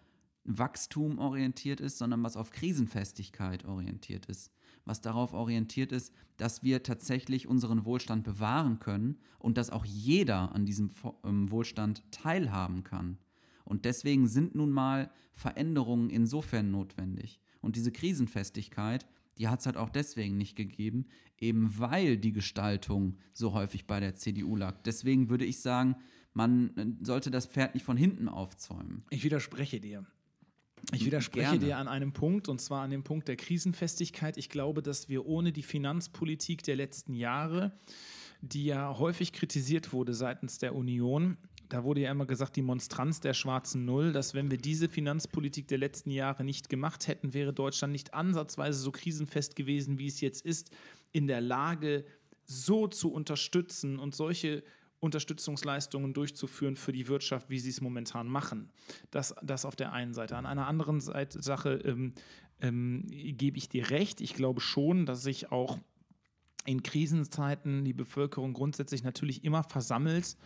Wachstum orientiert ist, sondern was auf Krisenfestigkeit orientiert ist was darauf orientiert ist, dass wir tatsächlich unseren Wohlstand bewahren können und dass auch jeder an diesem ähm, Wohlstand teilhaben kann. Und deswegen sind nun mal Veränderungen insofern notwendig. Und diese Krisenfestigkeit, die hat es halt auch deswegen nicht gegeben, eben weil die Gestaltung so häufig bei der CDU lag. Deswegen würde ich sagen, man äh, sollte das Pferd nicht von hinten aufzäumen. Ich widerspreche dir. Ich widerspreche Gerne. dir an einem Punkt, und zwar an dem Punkt der Krisenfestigkeit. Ich glaube, dass wir ohne die Finanzpolitik der letzten Jahre, die ja häufig kritisiert wurde seitens der Union, da wurde ja immer gesagt, die Monstranz der schwarzen Null, dass wenn wir diese Finanzpolitik der letzten Jahre nicht gemacht hätten, wäre Deutschland nicht ansatzweise so krisenfest gewesen, wie es jetzt ist, in der Lage, so zu unterstützen und solche Unterstützungsleistungen durchzuführen für die Wirtschaft, wie sie es momentan machen. Das, das auf der einen Seite. An einer anderen Seite, Sache ähm, ähm, gebe ich dir recht. Ich glaube schon, dass sich auch in Krisenzeiten die Bevölkerung grundsätzlich natürlich immer versammelt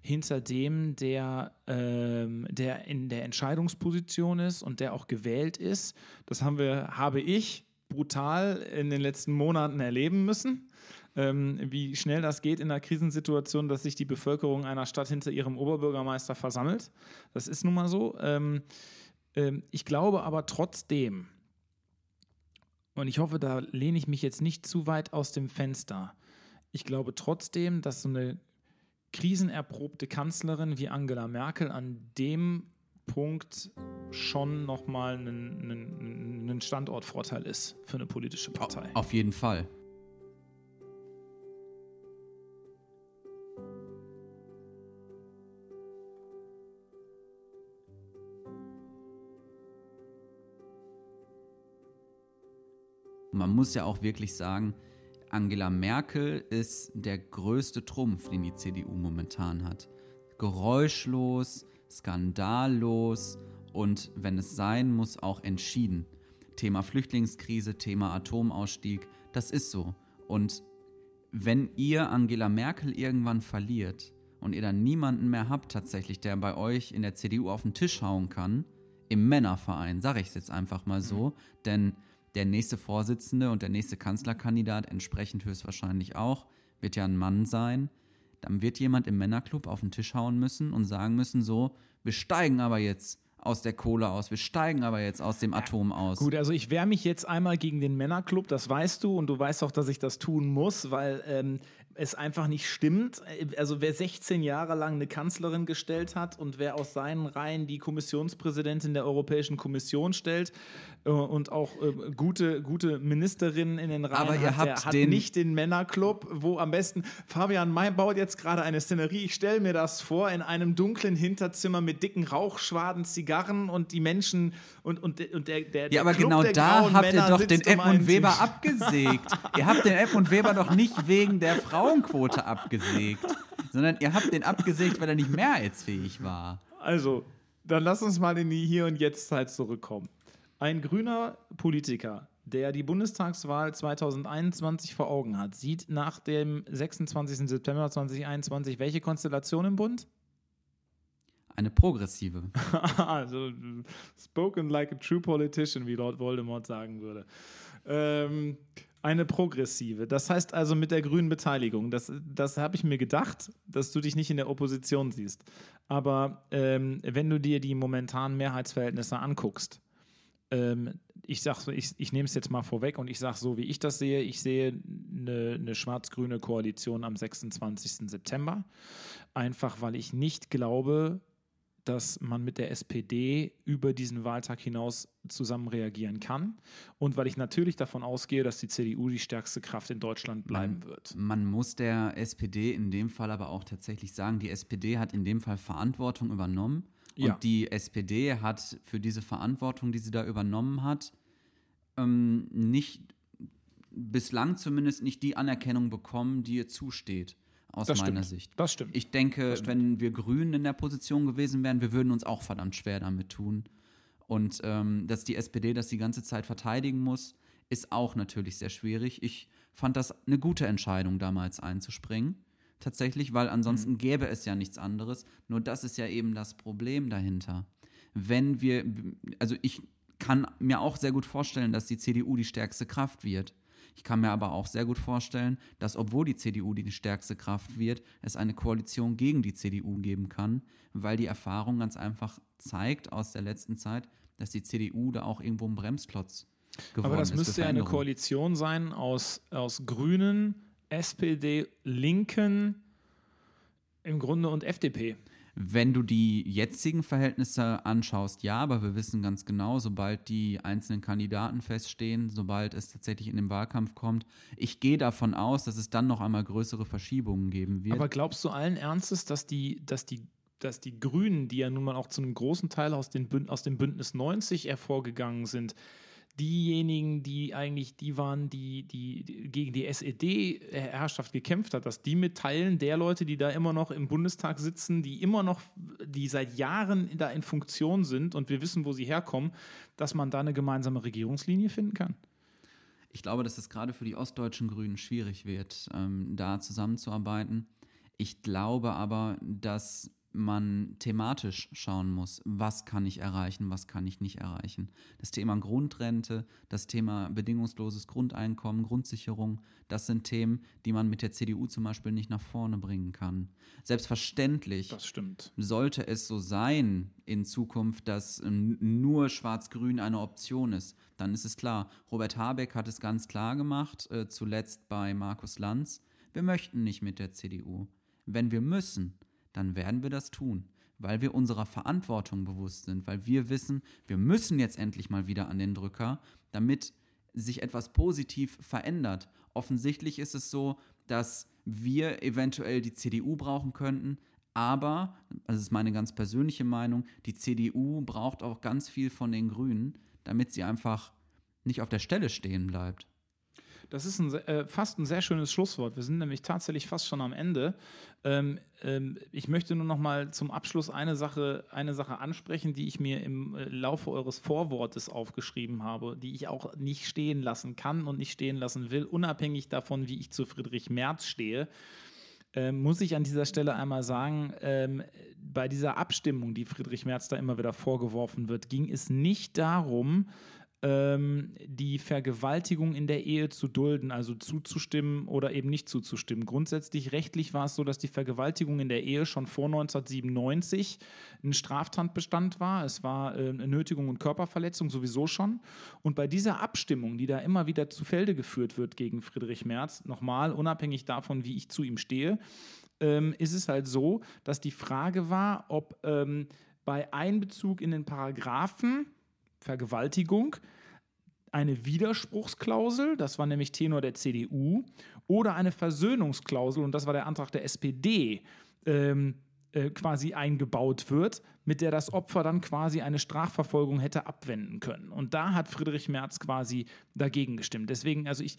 hinter dem, der, ähm, der in der Entscheidungsposition ist und der auch gewählt ist. Das haben wir, habe ich brutal in den letzten Monaten erleben müssen ähm, wie schnell das geht in einer Krisensituation, dass sich die Bevölkerung einer Stadt hinter ihrem Oberbürgermeister versammelt. Das ist nun mal so. Ähm, ähm, ich glaube aber trotzdem, und ich hoffe, da lehne ich mich jetzt nicht zu weit aus dem Fenster, ich glaube trotzdem, dass so eine krisenerprobte Kanzlerin wie Angela Merkel an dem Punkt schon nochmal ein Standortvorteil ist für eine politische Partei. Auf jeden Fall. Man muss ja auch wirklich sagen, Angela Merkel ist der größte Trumpf, den die CDU momentan hat. Geräuschlos, skandallos und wenn es sein muss, auch entschieden. Thema Flüchtlingskrise, Thema Atomausstieg, das ist so. Und wenn ihr Angela Merkel irgendwann verliert und ihr dann niemanden mehr habt tatsächlich, der bei euch in der CDU auf den Tisch hauen kann, im Männerverein, sage ich es jetzt einfach mal so, mhm. denn der nächste Vorsitzende und der nächste Kanzlerkandidat entsprechend höchstwahrscheinlich auch, wird ja ein Mann sein. Dann wird jemand im Männerclub auf den Tisch hauen müssen und sagen müssen, so, wir steigen aber jetzt aus der Kohle aus. Wir steigen aber jetzt aus dem Atom aus. Gut, also ich wehre mich jetzt einmal gegen den Männerclub, das weißt du und du weißt auch, dass ich das tun muss, weil ähm, es einfach nicht stimmt. Also wer 16 Jahre lang eine Kanzlerin gestellt hat und wer aus seinen Reihen die Kommissionspräsidentin der Europäischen Kommission stellt äh, und auch äh, gute, gute Ministerinnen in den Reihen Aber ihr hat, habt hat den nicht den Männerclub, wo am besten Fabian May baut jetzt gerade eine Szenerie. Ich stelle mir das vor in einem dunklen Hinterzimmer mit dicken Rauchschwaden, Zigarren und die Menschen und, und, und der, der Ja, aber Club genau da habt ihr doch den Edmund Weber abgesägt. ihr habt den Edmund Weber doch nicht wegen der Frauenquote abgesägt, sondern ihr habt den abgesägt, weil er nicht mehrheitsfähig war. Also, dann lass uns mal in die Hier- und Jetzt-Zeit zurückkommen. Ein grüner Politiker, der die Bundestagswahl 2021 vor Augen hat, sieht nach dem 26. September 2021 welche Konstellation im Bund? Eine progressive. also, spoken like a true politician, wie Lord Voldemort sagen würde. Ähm, Eine progressive. Das heißt also mit der grünen Beteiligung. Das, das habe ich mir gedacht, dass du dich nicht in der Opposition siehst. Aber ähm, wenn du dir die momentanen Mehrheitsverhältnisse anguckst, ähm, ich ich, ich nehme es jetzt mal vorweg und ich sage so, wie ich das sehe, ich sehe eine, eine schwarz-grüne Koalition am 26. September. Einfach weil ich nicht glaube, dass man mit der SPD über diesen Wahltag hinaus zusammen reagieren kann. Und weil ich natürlich davon ausgehe, dass die CDU die stärkste Kraft in Deutschland bleiben man, wird. Man muss der SPD in dem Fall aber auch tatsächlich sagen, die SPD hat in dem Fall Verantwortung übernommen. Ja. Und die SPD hat für diese Verantwortung, die sie da übernommen hat, ähm, nicht bislang zumindest nicht die Anerkennung bekommen, die ihr zusteht aus das meiner stimmt. Sicht. Das stimmt. Ich denke, wenn wir Grünen in der Position gewesen wären, wir würden uns auch verdammt schwer damit tun. Und ähm, dass die SPD das die ganze Zeit verteidigen muss, ist auch natürlich sehr schwierig. Ich fand das eine gute Entscheidung, damals einzuspringen. Tatsächlich, weil ansonsten mhm. gäbe es ja nichts anderes. Nur das ist ja eben das Problem dahinter. Wenn wir, also ich kann mir auch sehr gut vorstellen, dass die CDU die stärkste Kraft wird. Ich kann mir aber auch sehr gut vorstellen, dass obwohl die CDU die stärkste Kraft wird, es eine Koalition gegen die CDU geben kann, weil die Erfahrung ganz einfach zeigt aus der letzten Zeit, dass die CDU da auch irgendwo ein Bremsklotz geworden Aber das ist müsste ja eine Koalition sein aus, aus Grünen, SPD, Linken im Grunde und FDP. Wenn du die jetzigen Verhältnisse anschaust, ja, aber wir wissen ganz genau, sobald die einzelnen Kandidaten feststehen, sobald es tatsächlich in den Wahlkampf kommt, ich gehe davon aus, dass es dann noch einmal größere Verschiebungen geben wird. Aber glaubst du allen Ernstes, dass die, dass die, dass die Grünen, die ja nun mal auch zu einem großen Teil aus, den aus dem Bündnis 90 hervorgegangen sind, diejenigen, die eigentlich die waren, die, die, gegen die SED-Herrschaft gekämpft hat, dass die mit Teilen der Leute, die da immer noch im Bundestag sitzen, die immer noch, die seit Jahren da in Funktion sind und wir wissen, wo sie herkommen, dass man da eine gemeinsame Regierungslinie finden kann? Ich glaube, dass es gerade für die ostdeutschen Grünen schwierig wird, ähm, da zusammenzuarbeiten. Ich glaube aber, dass man thematisch schauen muss, was kann ich erreichen, was kann ich nicht erreichen. Das Thema Grundrente, das Thema bedingungsloses Grundeinkommen, Grundsicherung, das sind Themen, die man mit der CDU zum Beispiel nicht nach vorne bringen kann. Selbstverständlich sollte es so sein in Zukunft, dass nur Schwarz-Grün eine Option ist. Dann ist es klar, Robert Habeck hat es ganz klar gemacht, äh, zuletzt bei Markus Lanz, wir möchten nicht mit der CDU. Wenn wir müssen, dann werden wir das tun, weil wir unserer Verantwortung bewusst sind, weil wir wissen, wir müssen jetzt endlich mal wieder an den Drücker, damit sich etwas positiv verändert. Offensichtlich ist es so, dass wir eventuell die CDU brauchen könnten, aber, das ist meine ganz persönliche Meinung, die CDU braucht auch ganz viel von den Grünen, damit sie einfach nicht auf der Stelle stehen bleibt. Das ist ein, äh, fast ein sehr schönes Schlusswort. Wir sind nämlich tatsächlich fast schon am Ende. Ähm, ähm, ich möchte nur noch mal zum Abschluss eine Sache, eine Sache ansprechen, die ich mir im äh, Laufe eures Vorwortes aufgeschrieben habe, die ich auch nicht stehen lassen kann und nicht stehen lassen will, unabhängig davon, wie ich zu Friedrich Merz stehe. Ähm, muss ich an dieser Stelle einmal sagen, ähm, bei dieser Abstimmung, die Friedrich Merz da immer wieder vorgeworfen wird, ging es nicht darum, ähm, die Vergewaltigung in der Ehe zu dulden, also zuzustimmen oder eben nicht zuzustimmen. Grundsätzlich rechtlich war es so, dass die Vergewaltigung in der Ehe schon vor 1997 ein Straftatbestand war. Es war äh, Nötigung und Körperverletzung sowieso schon. Und bei dieser Abstimmung, die da immer wieder zu Felde geführt wird gegen Friedrich Merz, nochmal unabhängig davon, wie ich zu ihm stehe, ähm, ist es halt so, dass die Frage war, ob ähm, bei Einbezug in den Paragraphen Vergewaltigung eine Widerspruchsklausel, das war nämlich Tenor der CDU, oder eine Versöhnungsklausel, und das war der Antrag der SPD, ähm, äh, quasi eingebaut wird, mit der das Opfer dann quasi eine Strafverfolgung hätte abwenden können. Und da hat Friedrich Merz quasi dagegen gestimmt. Deswegen, also ich,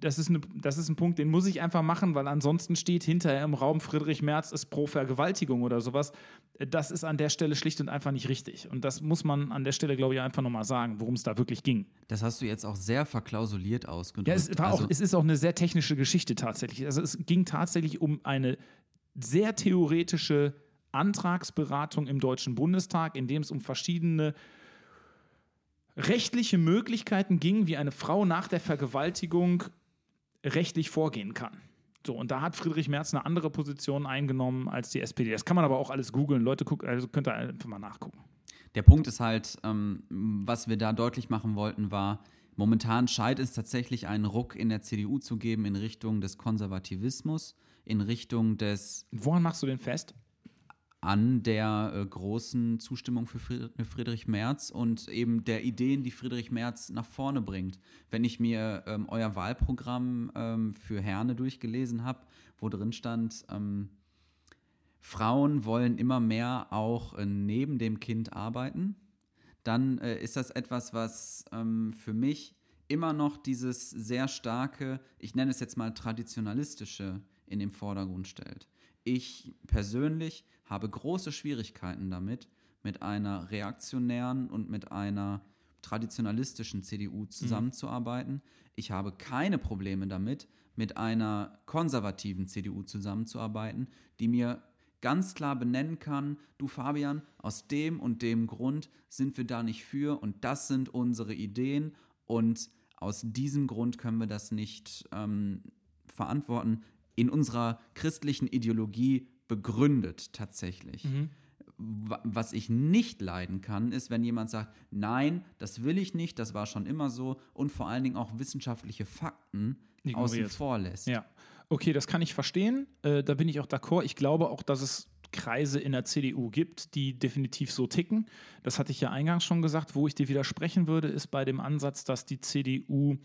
das ist, eine, das ist ein Punkt, den muss ich einfach machen, weil ansonsten steht hinterher im Raum Friedrich Merz ist pro Vergewaltigung oder sowas. Das ist an der Stelle schlicht und einfach nicht richtig. Und das muss man an der Stelle, glaube ich, einfach nochmal sagen, worum es da wirklich ging. Das hast du jetzt auch sehr verklausuliert ausgedrückt. Ja, es, also auch, es ist auch eine sehr technische Geschichte tatsächlich. Also es ging tatsächlich um eine sehr theoretische Antragsberatung im Deutschen Bundestag, in dem es um verschiedene rechtliche Möglichkeiten ging, wie eine Frau nach der Vergewaltigung rechtlich vorgehen kann. So, und da hat Friedrich Merz eine andere Position eingenommen als die SPD. Das kann man aber auch alles googeln. Leute, guckt, also könnt ihr einfach mal nachgucken. Der Punkt ist halt, ähm, was wir da deutlich machen wollten, war, momentan scheint es tatsächlich einen Ruck in der CDU zu geben in Richtung des Konservativismus, in Richtung des. Woran machst du den fest? An der äh, großen Zustimmung für Friedrich Merz und eben der Ideen, die Friedrich Merz nach vorne bringt. Wenn ich mir ähm, euer Wahlprogramm ähm, für Herne durchgelesen habe, wo drin stand, ähm, Frauen wollen immer mehr auch äh, neben dem Kind arbeiten, dann äh, ist das etwas, was ähm, für mich immer noch dieses sehr starke, ich nenne es jetzt mal traditionalistische, in den Vordergrund stellt. Ich persönlich habe große Schwierigkeiten damit, mit einer reaktionären und mit einer traditionalistischen CDU mhm. zusammenzuarbeiten. Mhm. Ich habe keine Probleme damit, mit einer konservativen CDU zusammenzuarbeiten, die mir ganz klar benennen kann, du Fabian, aus dem und dem Grund sind wir da nicht für und das sind unsere Ideen und aus diesem Grund können wir das nicht ähm, verantworten. In unserer christlichen Ideologie begründet tatsächlich. Mhm. Was ich nicht leiden kann, ist, wenn jemand sagt, nein, das will ich nicht, das war schon immer so und vor allen Dingen auch wissenschaftliche Fakten außen vor lässt. Ja, okay, das kann ich verstehen. Äh, da bin ich auch d'accord. Ich glaube auch, dass es Kreise in der CDU gibt, die definitiv so ticken. Das hatte ich ja eingangs schon gesagt. Wo ich dir widersprechen würde, ist bei dem Ansatz, dass die CDU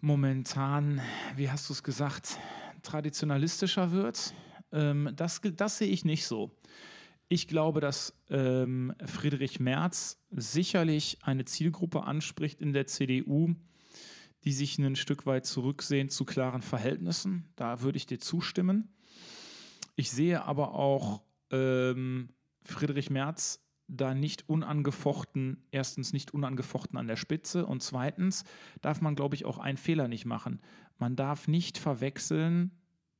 momentan, wie hast du es gesagt, traditionalistischer wird. Ähm, das, das sehe ich nicht so. Ich glaube, dass ähm, Friedrich Merz sicherlich eine Zielgruppe anspricht in der CDU, die sich ein Stück weit zurücksehen zu klaren Verhältnissen. Da würde ich dir zustimmen. Ich sehe aber auch ähm, Friedrich Merz da nicht unangefochten, erstens nicht unangefochten an der Spitze und zweitens darf man, glaube ich, auch einen Fehler nicht machen. Man darf nicht verwechseln,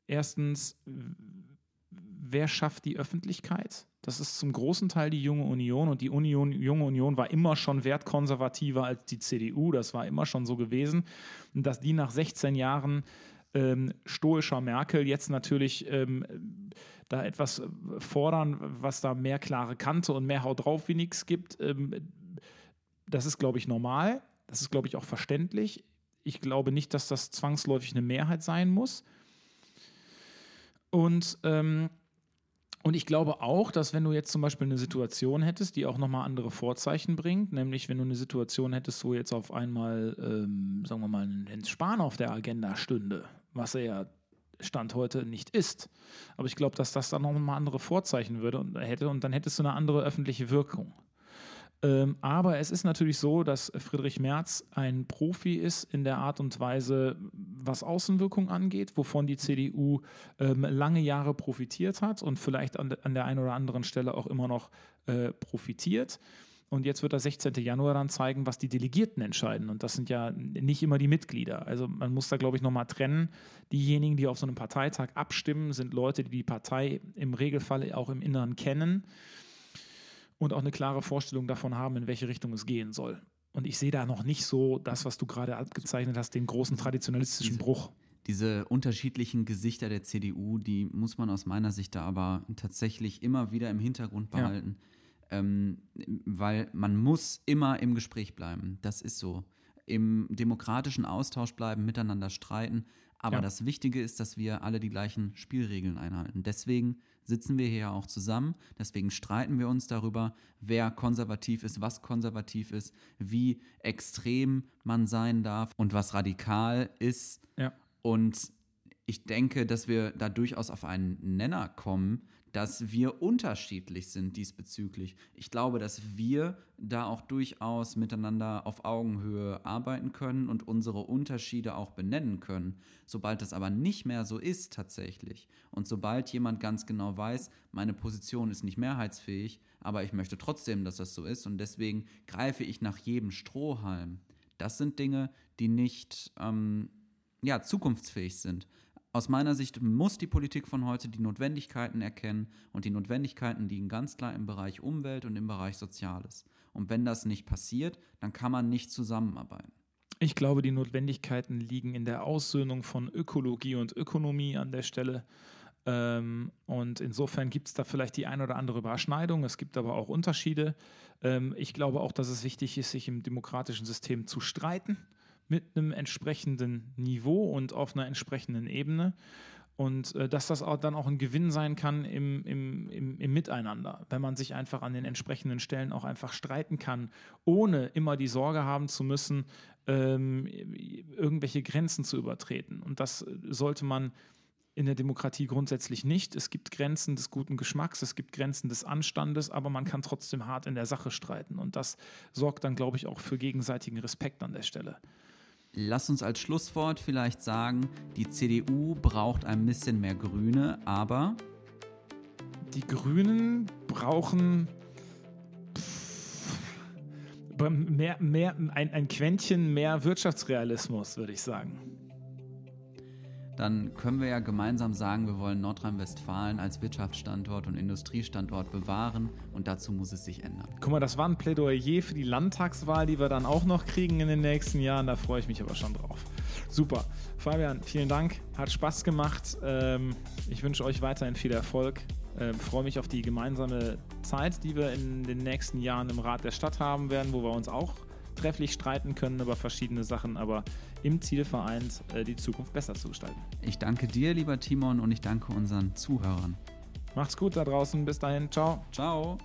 erstens, wer schafft die Öffentlichkeit? Das ist zum großen Teil die Junge Union und die Union, Junge Union war immer schon wertkonservativer als die CDU, das war immer schon so gewesen. Und dass die nach 16 Jahren ähm, stoischer Merkel jetzt natürlich ähm, da etwas fordern, was da mehr klare Kante und mehr Haut drauf wie nichts gibt, ähm, das ist, glaube ich, normal. Das ist, glaube ich, auch verständlich. Ich glaube nicht, dass das zwangsläufig eine Mehrheit sein muss. Und, ähm, und ich glaube auch, dass wenn du jetzt zum Beispiel eine Situation hättest, die auch nochmal andere Vorzeichen bringt, nämlich wenn du eine Situation hättest, wo jetzt auf einmal, ähm, sagen wir mal, ein Jens Spahn auf der Agenda stünde, was er ja Stand heute nicht ist. Aber ich glaube, dass das dann nochmal andere Vorzeichen würde und hätte und dann hättest du eine andere öffentliche Wirkung. Ähm, aber es ist natürlich so, dass Friedrich Merz ein Profi ist in der Art und Weise, was Außenwirkung angeht, wovon die CDU ähm, lange Jahre profitiert hat und vielleicht an, an, der einen oder anderen Stelle auch immer noch äh, profitiert. Und jetzt wird der 16. Januar dann zeigen, was die Delegierten entscheiden. Und das sind ja nicht immer die Mitglieder. Also man muss da, glaube ich, nochmal trennen. Diejenigen, die auf so einem Parteitag abstimmen, sind Leute, die die Partei im Regelfall auch im Inneren kennen und auch eine klare Vorstellung davon haben, in welche Richtung es gehen soll. Und ich sehe da noch nicht so das, was du gerade abgezeichnet hast, den großen traditionalistischen diese, Bruch. Diese unterschiedlichen Gesichter der CDU, die muss man aus meiner Sicht da aber tatsächlich immer wieder im Hintergrund behalten. Ja. Ähm, weil man muss immer im Gespräch bleiben. Das ist so. Im demokratischen Austausch bleiben, miteinander streiten. Aber ja. das Wichtige ist, dass wir alle die gleichen Spielregeln einhalten. Deswegen sitzen wir hier auch zusammen. Deswegen streiten wir uns darüber, wer konservativ ist, was konservativ ist, wie extrem man sein darf und was radikal ist. Ja. Und ich denke, dass wir da durchaus auf einen Nenner kommen, dass wir unterschiedlich sind diesbezüglich. Ich glaube, dass wir da auch durchaus miteinander auf Augenhöhe arbeiten können und unsere Unterschiede auch benennen können. Sobald das aber nicht mehr so ist tatsächlich und sobald jemand ganz genau weiß, meine Position ist nicht mehrheitsfähig, aber ich möchte trotzdem, dass das so ist und deswegen greife ich nach jedem Strohhalm. Das sind Dinge, die nicht ähm, ja, zukunftsfähig sind. Aus meiner Sicht muss die Politik von heute die Notwendigkeiten erkennen und die Notwendigkeiten liegen ganz klar im Bereich Umwelt und im Bereich Soziales. Und wenn das nicht passiert, dann kann man nicht zusammenarbeiten. Ich glaube, die Notwendigkeiten liegen in der Aussöhnung von Ökologie und Ökonomie an der Stelle. Ähm, und insofern gibt es da vielleicht die ein oder andere Überschneidung. Es gibt aber auch Unterschiede. Ähm, ich glaube auch, dass es wichtig ist, sich im demokratischen System zu streiten mit einem entsprechenden Niveau und auf einer entsprechenden Ebene. Und äh, dass das auch dann auch ein Gewinn sein kann im, im, im, im, Miteinander, wenn man sich einfach an den entsprechenden Stellen auch einfach streiten kann, ohne immer die Sorge haben zu müssen, ähm, irgendwelche Grenzen zu übertreten. Und das sollte man in der Demokratie grundsätzlich nicht. Es gibt Grenzen des guten Geschmacks, es gibt Grenzen des Anstandes, aber man kann trotzdem hart in der Sache streiten. Und das sorgt dann, glaube ich, auch für gegenseitigen Respekt an der Stelle. Lass uns als Schlusswort vielleicht sagen, die CDU braucht ein bisschen mehr Grüne, aber... Die Grünen brauchen mehr, mehr, ein, ein Quäntchen mehr Wirtschaftsrealismus, würde ich sagen dann können wir ja gemeinsam sagen, wir wollen Nordrhein-Westfalen als Wirtschaftsstandort und Industriestandort bewahren und dazu muss es sich ändern. Guck mal, das war ein Plädoyer für die Landtagswahl, die wir dann auch noch kriegen in den nächsten Jahren. Da freue ich mich aber schon drauf. Super. Fabian, vielen Dank. Hat Spaß gemacht. Ähm, ich wünsche euch weiterhin viel Erfolg. Ähm, freue mich auf die gemeinsame Zeit, die wir in den nächsten Jahren im Rat der Stadt haben werden, wo wir uns auch trefflich streiten können über verschiedene Sachen, aber im Ziel vereint, äh, die Zukunft besser zu gestalten. Ich danke dir, lieber Timon, und ich danke unseren Zuhörern. Macht's gut da draußen. Bis dahin. Ciao. Ciao.